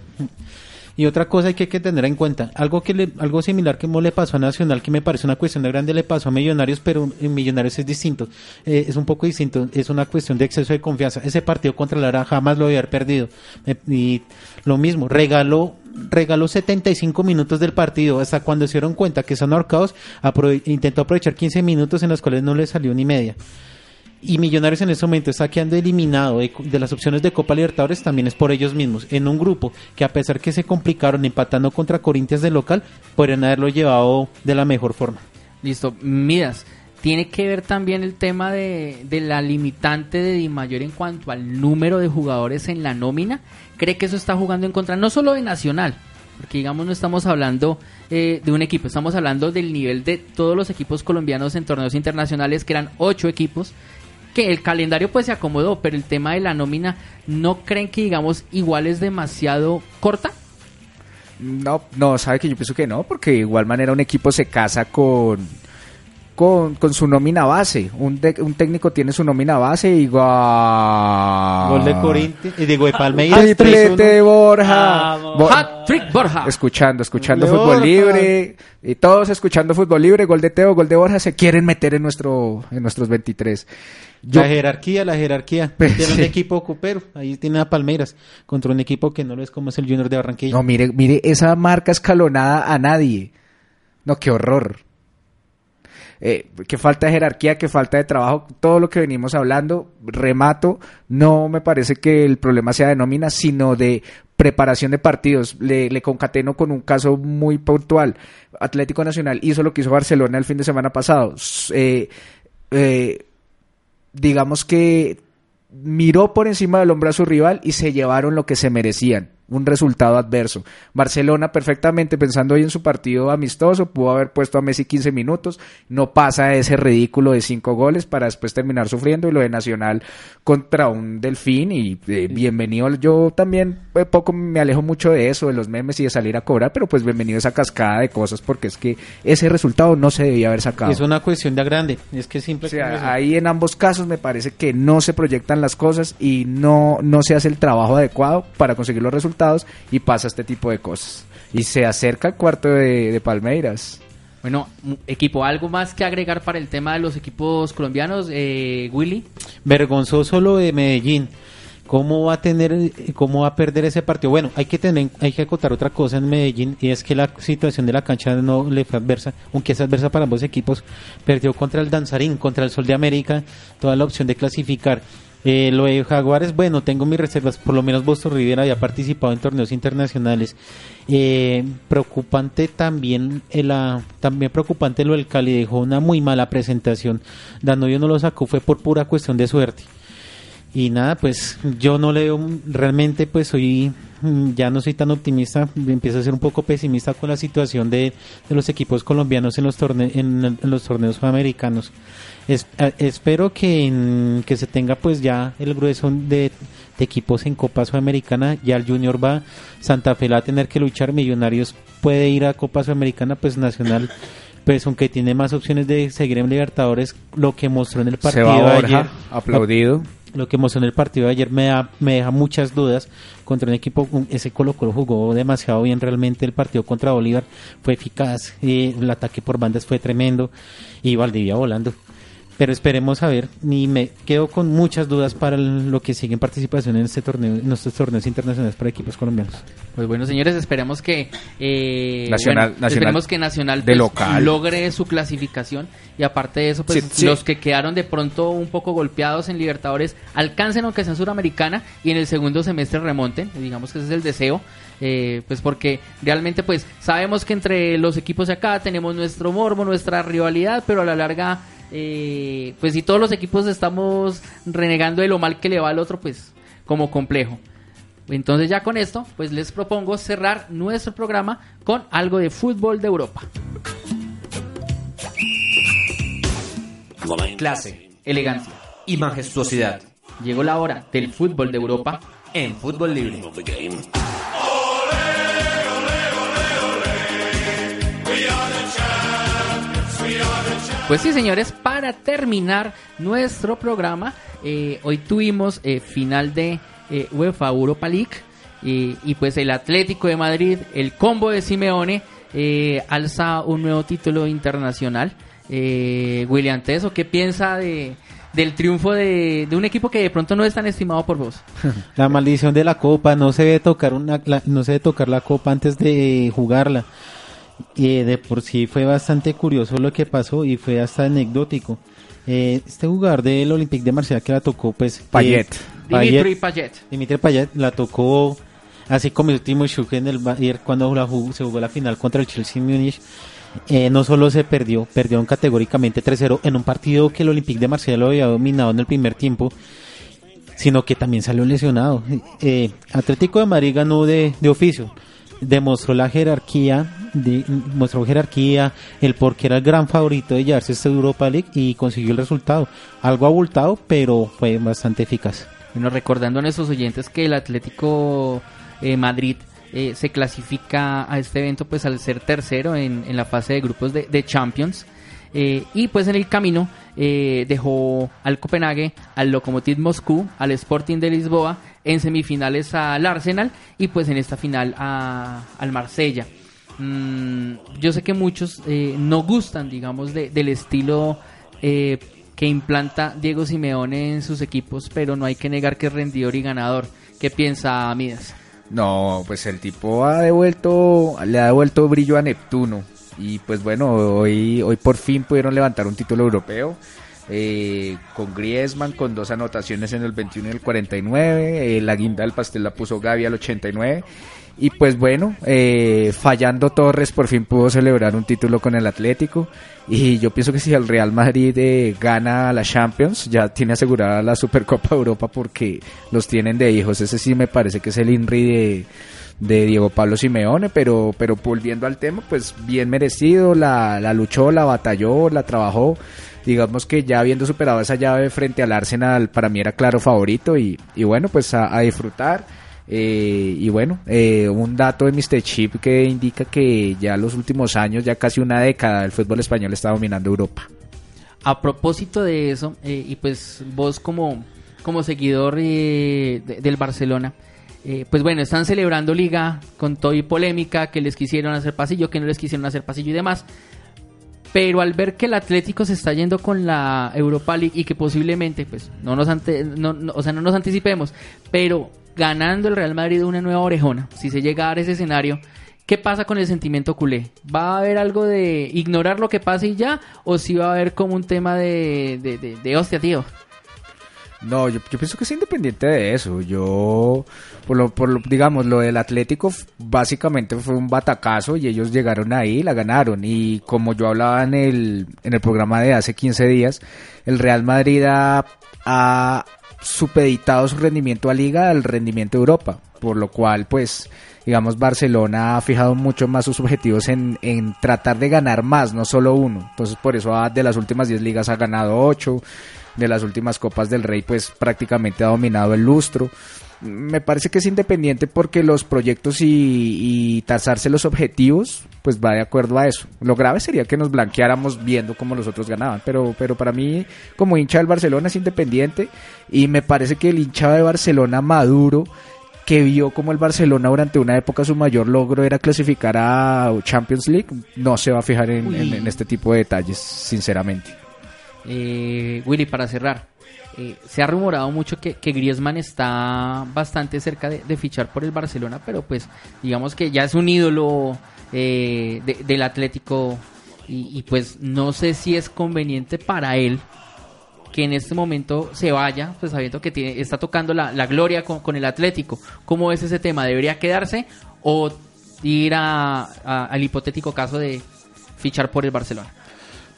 Y otra cosa hay que, que tener en cuenta, algo que le, algo similar que le pasó a Nacional, que me parece una cuestión de grande, le pasó a Millonarios, pero en Millonarios es distinto, Eh, es un poco distinto, es una cuestión de exceso de confianza. Ese partido contra Lara jamás lo había perdido. Eh, y lo mismo, regaló, regaló 75 minutos del partido, hasta cuando se dieron cuenta que son ahorcados, intentó aprovechar 15 minutos en los cuales no le salió ni media. Y Millonarios en este momento está quedando eliminado de, de las opciones de Copa Libertadores también es por ellos mismos. En un grupo que a pesar que se complicaron empatando contra Corinthians de local, podrían haberlo llevado de la mejor forma. Listo, Midas, tiene que ver también el tema de, de la limitante de Di Mayor en cuanto al número de jugadores en la nómina. ¿Cree que eso está jugando en contra no solo de Nacional? Porque digamos no estamos hablando eh, de un equipo, estamos hablando del nivel de todos los equipos colombianos en torneos internacionales, que eran ocho equipos, que el calendario pues se acomodó, pero el tema de la nómina, ¿no creen que digamos igual es demasiado corta? No, no, sabe que yo pienso que no, porque de igual manera un equipo se casa con con, con su nómina base. Un, de- un técnico tiene su nómina base igual. Gol de Corinthians, digo de Palmeiras. Triplete 3-1. de Borja. Bo- Hat trick Borja. escuchando, escuchando De fútbol Borja. libre y todos escuchando fútbol libre, gol de Teo, gol de Borja, se quieren meter en nuestro en nuestros 23. Yo La jerarquía, la jerarquía. Pues, tiene sí. un equipo copero, ahí tiene a Palmeiras, contra un equipo que no lo es como es el Junior de Barranquilla. No, mire, mire esa marca escalonada a nadie. No, qué horror. Eh, qué falta de jerarquía, qué falta de trabajo, todo lo que venimos hablando, remato, no me parece que el problema sea de nómina, sino de preparación de partidos. Le, le concateno con un caso muy puntual. Atlético Nacional hizo lo que hizo Barcelona el fin de semana pasado. Eh, eh, digamos que miró por encima del hombro a su rival y se llevaron lo que se merecían, un resultado adverso. Barcelona perfectamente pensando hoy en su partido amistoso, pudo haber puesto a Messi 15 minutos, no pasa ese ridículo de cinco goles para después terminar sufriendo y lo de Nacional contra un Delfín y eh, bienvenido, yo también poco me alejo mucho de eso, de los memes y de salir a cobrar, pero pues bienvenido a esa cascada de cosas porque es que ese resultado no se debía haber sacado. Es una cuestión de grande, es que simple O sea, ahí en ambos casos me parece que no se proyectan las cosas y no, no se hace el trabajo adecuado para conseguir los resultados y pasa este tipo de cosas. Y se acerca el cuarto de, de Palmeiras. Bueno, equipo, ¿algo más que agregar para el tema de los equipos colombianos? Eh, Willy. Vergonzoso lo de Medellín. ¿Cómo va a tener, cómo va a perder ese partido? Bueno, hay que tener, hay que acotar otra cosa en Medellín y es que la situación de la cancha no le fue adversa, aunque es adversa para ambos equipos. Perdió contra el Danzarín, contra el Sol de América, toda la opción de clasificar. Eh, lo de Jaguares, bueno, tengo mis reservas, por lo menos Boston River había participado en torneos internacionales. Eh, preocupante también, eh, la, también preocupante lo del Cali, dejó una muy mala presentación. Danoyo no lo sacó, fue por pura cuestión de suerte. Y nada, pues yo no le veo, realmente pues soy, mm, ya no soy tan optimista, empiezo a ser un poco pesimista con la situación de, de los equipos colombianos en los, torne en, en los torneos sudamericanos. Es- eh, espero que, en- que se tenga pues ya el grueso de, de equipos en Copa Sudamericana, ya el Junior va, Santa Fe va a tener que luchar, Millonarios puede ir a Copa Sudamericana, pues Nacional pues aunque tiene más opciones de seguir en Libertadores, lo que mostró en el Se partido va de Borja, ayer, aplaudido. Lo que mostró en el partido de ayer me, da, me deja muchas dudas contra un equipo, ese Colo Colo jugó demasiado bien realmente el partido contra Bolívar, fue eficaz, eh, el ataque por bandas fue tremendo y Valdivia volando. Pero esperemos a ver, y me quedo con muchas dudas para lo que sigue en participación en este torneo, en estos torneos internacionales para equipos colombianos. Pues bueno, señores, esperemos que eh, Nacional- bueno, Nacional esperemos que Nacional de pues, local. logre su clasificación y aparte de eso, pues Sí, sí. los que quedaron de pronto un poco golpeados en Libertadores alcancen aunque sea en Suramericana y en el segundo semestre remonten, digamos que ese es el deseo. eh, pues porque realmente pues sabemos que entre los equipos de acá tenemos nuestro morbo, nuestra rivalidad, pero a la larga eh, pues si todos los equipos estamos renegando de lo mal que le va al otro, pues como complejo. Entonces ya con esto, pues les propongo cerrar nuestro programa con algo de fútbol de Europa. Clase, elegancia y majestuosidad. Llegó la hora del fútbol de Europa. En fútbol libre. Pues sí, señores, para terminar nuestro programa, eh, hoy tuvimos eh, final de eh, UEFA Europa League eh, y pues el Atlético de Madrid, el combo de Simeone, alza un nuevo título internacional. William Teso, ¿qué piensa de, del triunfo de, de un equipo que de pronto no es tan estimado por vos? La maldición de la copa, no se debe tocar una, la- no se debe tocar la copa antes de jugarla. Eh, de por sí fue bastante curioso lo que pasó y fue hasta anecdótico. Eh, este jugador del Olympique de Marsella que la tocó, pues... Payet. eh, Dimitri Payet. Dimitri Payet la tocó así como el último Schuch en el Bayern cuando la jugó- se jugó la final contra el Chelsea Munich. Eh, no solo se perdió, perdieron categóricamente 3-0 en un partido que el Olympique de Marsella lo había dominado en el primer tiempo, sino que también salió lesionado. Eh, Atlético de Madrid ganó de, de oficio, demostró la jerarquía, de- mostró jerarquía, el porque era el gran favorito de llevarse esta Europa League y consiguió el resultado. Algo abultado, pero fue bastante eficaz. Bueno, recordando a nuestros oyentes que el Atlético eh, Madrid eh, se clasifica a este evento pues al ser tercero en, en la fase de grupos de, de Champions. Eh, y pues en el camino eh, dejó al Copenhague, al Lokomotiv Moscú, al Sporting de Lisboa, en semifinales al Arsenal y pues en esta final a- al Marsella. Mm, yo sé que muchos eh, no gustan, digamos, de- del estilo eh, que implanta Diego Simeone en sus equipos, pero no hay que negar que es rendidor y ganador. ¿Qué piensa Midas? No, pues el tipo ha devuelto, le ha devuelto brillo a Neptuno. Y pues bueno, hoy, hoy por fin pudieron levantar un título europeo. eh, con Griezmann, con dos anotaciones en el 21 y el 49. eh, la guinda del pastel la puso Gaby al 89. Y pues bueno, eh, fallando Torres por fin pudo celebrar un título con el Atlético. Y yo pienso que si el Real Madrid eh, gana la Champions, ya tiene asegurada la Supercopa Europa porque los tienen de hijos. Ese sí me parece que es el INRI de, de Diego Pablo Simeone, pero, pero volviendo al tema, pues bien merecido, la, la luchó, la batalló, la trabajó. Digamos que ya habiendo superado esa llave frente al Arsenal, para mí era claro favorito y, y bueno, pues a, disfrutar. Eh, y bueno, eh, un dato de Mr. Chip que indica que ya los últimos años, ya casi una década, el fútbol español está dominando Europa. A propósito de eso, eh, y pues vos como, como seguidor de- del Barcelona, eh, pues bueno, están celebrando liga con todo y polémica, que les quisieron hacer pasillo, que no les quisieron hacer pasillo y demás. Pero al ver que el Atlético se está yendo con la Europa League y que posiblemente, pues, no nos ante- no- no- o sea, no nos anticipemos, pero ganando el Real Madrid una nueva orejona, si se llega a dar ese escenario, ¿qué pasa con el sentimiento culé? ¿Va a haber algo de ignorar lo que pase y ya? ¿O si va a haber como un tema de, de, de, de, hostia, tío? No, yo, yo pienso que es independiente de eso. Yo, por lo, por lo, digamos, lo del Atlético básicamente fue un batacazo y ellos llegaron ahí la ganaron. Y como yo hablaba en el, en el programa de hace 15 días, el Real Madrid ha, supeditado su rendimiento a Liga al rendimiento de Europa. Por lo cual, pues, digamos, Barcelona ha fijado mucho más sus objetivos en, en tratar de ganar más, no solo uno. Entonces, por eso ha- de las últimas 10 ligas ha ganado 8 de las últimas Copas del Rey, pues prácticamente ha dominado el lustro. Me parece que es independiente porque los proyectos y, y trazarse los objetivos, pues va de acuerdo a eso. Lo grave sería que nos blanqueáramos viendo cómo los otros ganaban, pero, pero para mí, como hincha del Barcelona, es independiente y me parece que el hincha de Barcelona maduro que vio como el Barcelona durante una época su mayor logro era clasificar a Champions League, no se va a fijar en- en este tipo de detalles, sinceramente. Eh, Willy, para cerrar, eh, se ha rumorado mucho que, que Griezmann está bastante cerca de, fichar por el Barcelona, pero pues digamos que ya es un ídolo eh, de- del Atlético y, pues no sé si es conveniente para él que en este momento se vaya, pues sabiendo que tiene, está tocando la, la gloria con, con el Atlético. ¿Cómo es ese tema? ¿Debería quedarse o ir a- al hipotético caso de fichar por el Barcelona?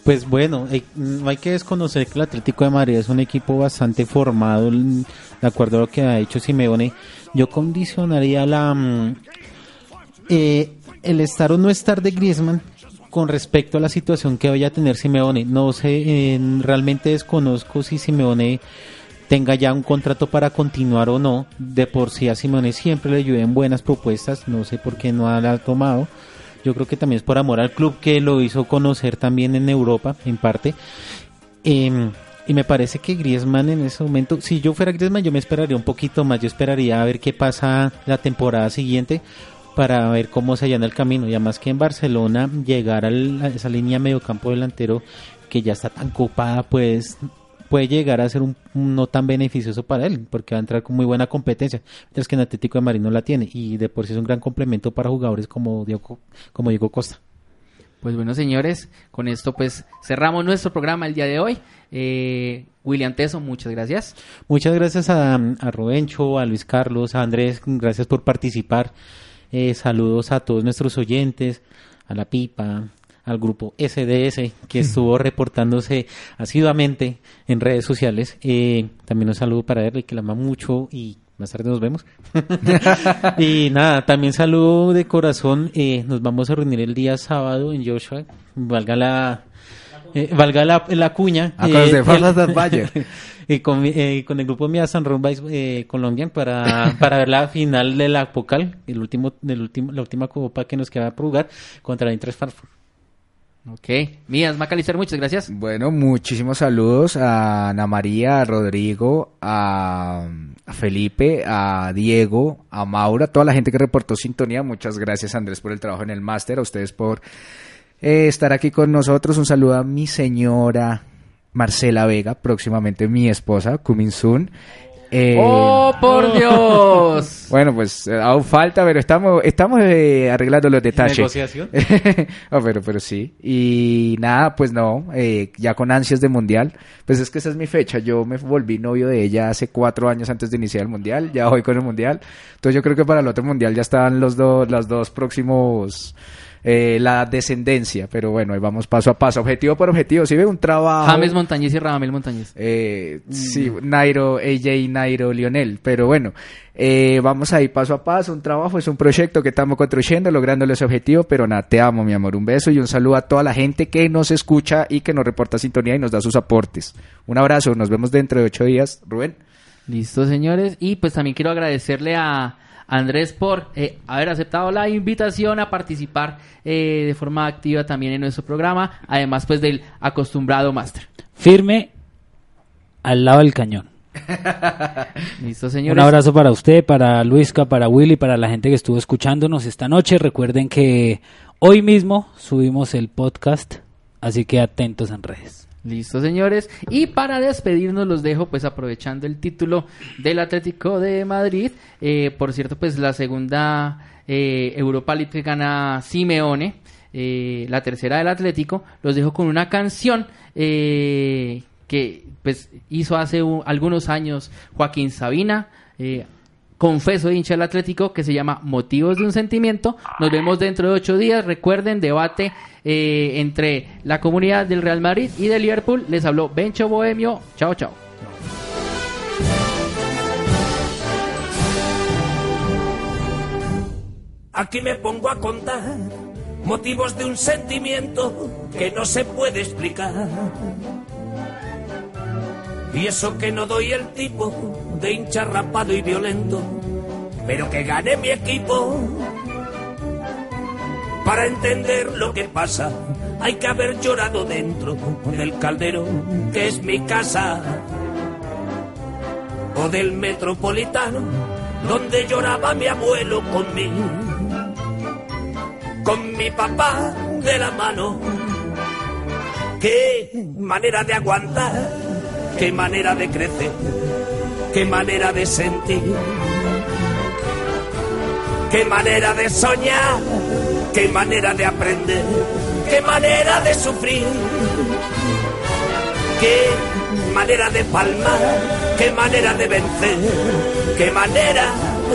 Pues bueno, eh, no hay que desconocer que el Atlético de Madrid es un equipo bastante formado, l- de acuerdo a lo que ha hecho Simeone. Yo condicionaría la mm, eh, el estar o no estar de Griezmann con respecto a la situación que vaya a tener Simeone. No sé, eh, realmente desconozco si Simeone tenga ya un contrato para continuar o no. De por sí a Simeone siempre le llueven buenas propuestas, no sé por qué no la ha tomado. Yo creo que también es por amor al club que lo hizo conocer también en Europa, en parte. Em, y me parece que Griezmann en ese momento, si yo fuera Griezmann, yo me esperaría un poquito más. Yo esperaría a ver qué pasa la temporada siguiente para ver cómo se allana el camino. Y además que en Barcelona llegar al- a esa línea mediocampo delantero que ya está tan copada, pues puede llegar a ser un, un no tan beneficioso para él, porque va a entrar con muy buena competencia, mientras que en Atlético de Madrid no la tiene, y de por sí es un gran complemento para jugadores como Diego, como Diego Costa. Pues bueno, señores, con esto pues cerramos nuestro programa el día de hoy. Eh, William Teso, muchas gracias. Muchas gracias a, a Rubencho, a Luis Carlos, a Andrés, gracias por participar. Eh, saludos a todos nuestros oyentes, a la pipa, al grupo SDS que estuvo reportándose asiduamente en redes sociales. Eh, también un saludo para él, que la ama mucho y más tarde nos vemos. y nada, también saludo de corazón. eh, nos vamos a reunir el día sábado en Joshua. Valga la, eh, valga la, la cuña. Ah, con los de el- y con, eh, con el grupo Mia San Rumba eh, Colombian para, para ver la final de la Pocal, el último, del último, la última copa que nos queda por jugar contra la Intres Frankfurt. Ok. Mías, Macalister, muchas gracias. Bueno, muchísimos saludos a Ana María, a Rodrigo, a, Felipe, a Diego, a Maura, toda la gente que reportó sintonía. Muchas gracias Andrés por el trabajo en el máster, a ustedes por eh, estar aquí con nosotros. Un saludo a mi señora Marcela Vega, próximamente mi esposa, Kumin Sun. Eh, ¡Oh, por Dios! Bueno, pues eh, aún falta, pero estamos, estamos eh, arreglando los detalles. ¿Negociación? Oh, pero, pero sí. Y nada, pues no, eh, ya con ansias de mundial. Pues es que esa es mi fecha. Yo me volví novio de ella hace cuatro años antes de iniciar el mundial. Ya voy con el mundial. Entonces yo creo que para el otro mundial ya están los dos, los dos próximos, eh, la descendencia. Pero bueno, ahí vamos paso a paso, objetivo por objetivo. Si ve un trabajo. James Montañez y Radamel Montañez. Eh, sí, Nairo, AJ, Nairo, Lionel. Pero bueno, eh, vamos ahí paso a paso. Un trabajo es un proyecto que estamos construyendo, lográndole ese objetivo. Pero nada, te amo, mi amor. Un beso y un saludo a toda la gente que nos escucha y que nos reporta sintonía y nos da sus aportes. Un abrazo, nos vemos dentro de ocho días. Rubén. Listo, señores. Y pues también quiero agradecerle a Andrés por eh, haber aceptado la invitación a participar eh, de forma activa también en nuestro programa, además pues del acostumbrado máster. Firme al lado del cañón. Listo, señores. Un abrazo para usted, para Luisca, para Willy, para la gente que estuvo escuchándonos esta noche. Recuerden que hoy mismo subimos el podcast, así que atentos en redes. Listo, señores. Y para despedirnos los dejo pues aprovechando el título del Atlético de Madrid. Eh, por cierto, pues la segunda eh, Europa League que gana Simeone, eh, la tercera del Atlético. Los dejo con una canción eh, que pues hizo hace un- algunos años Joaquín Sabina. Confeso hincha del Atlético que se llama Motivos de un Sentimiento. Nos vemos dentro de ocho días. Recuerden, debate eh, entre la comunidad del Real Madrid y del Liverpool. Les habló Bencho Bohemio. Chao, chao. Aquí me pongo a contar motivos de un sentimiento que no se puede explicar. Y eso que no doy el tipo de hincha rapado y violento, pero que gane mi equipo. Para entender lo que pasa, hay que haber llorado dentro del caldero que es mi casa. O del metropolitano, donde lloraba mi abuelo conmigo con mi papá de la mano. Qué manera de aguantar, qué manera de crecer, qué manera de sentir, qué manera de soñar, qué manera de aprender, qué manera de sufrir, qué manera de palmar, qué manera de vencer, qué manera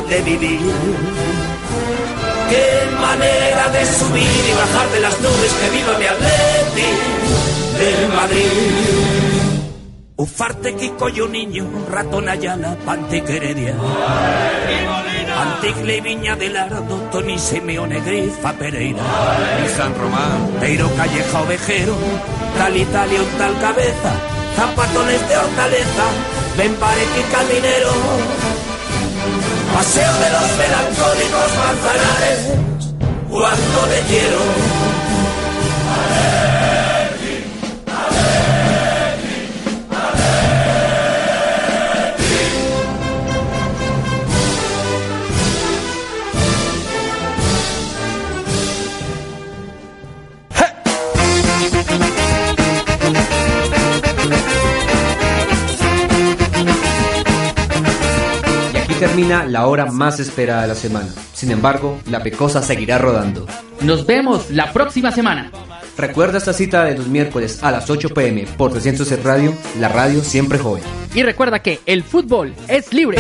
de vivir. Qué manera de subir y bajar de las nubes que viva mi Atleti de Madrid. Ufarte Kiko y un niño, ratón Ayala, Pantic Heredia. Antigle y Viña del Ardo, Tony Simeone, Grifa Pereira. Y San Román. Peiro Calleja Ovejero, tal Italia un tal cabeza, zapatones de hortaleza, ven y caminero. Paseo de los melancólicos manzanares, cuánto te quiero. Termina la hora más esperada de la semana. Sin embargo, la pecosa seguirá rodando. Nos vemos la próxima semana. Recuerda esta cita de los miércoles a las 8 pm por 300 Radio, la radio siempre joven. Y recuerda que el fútbol es libre.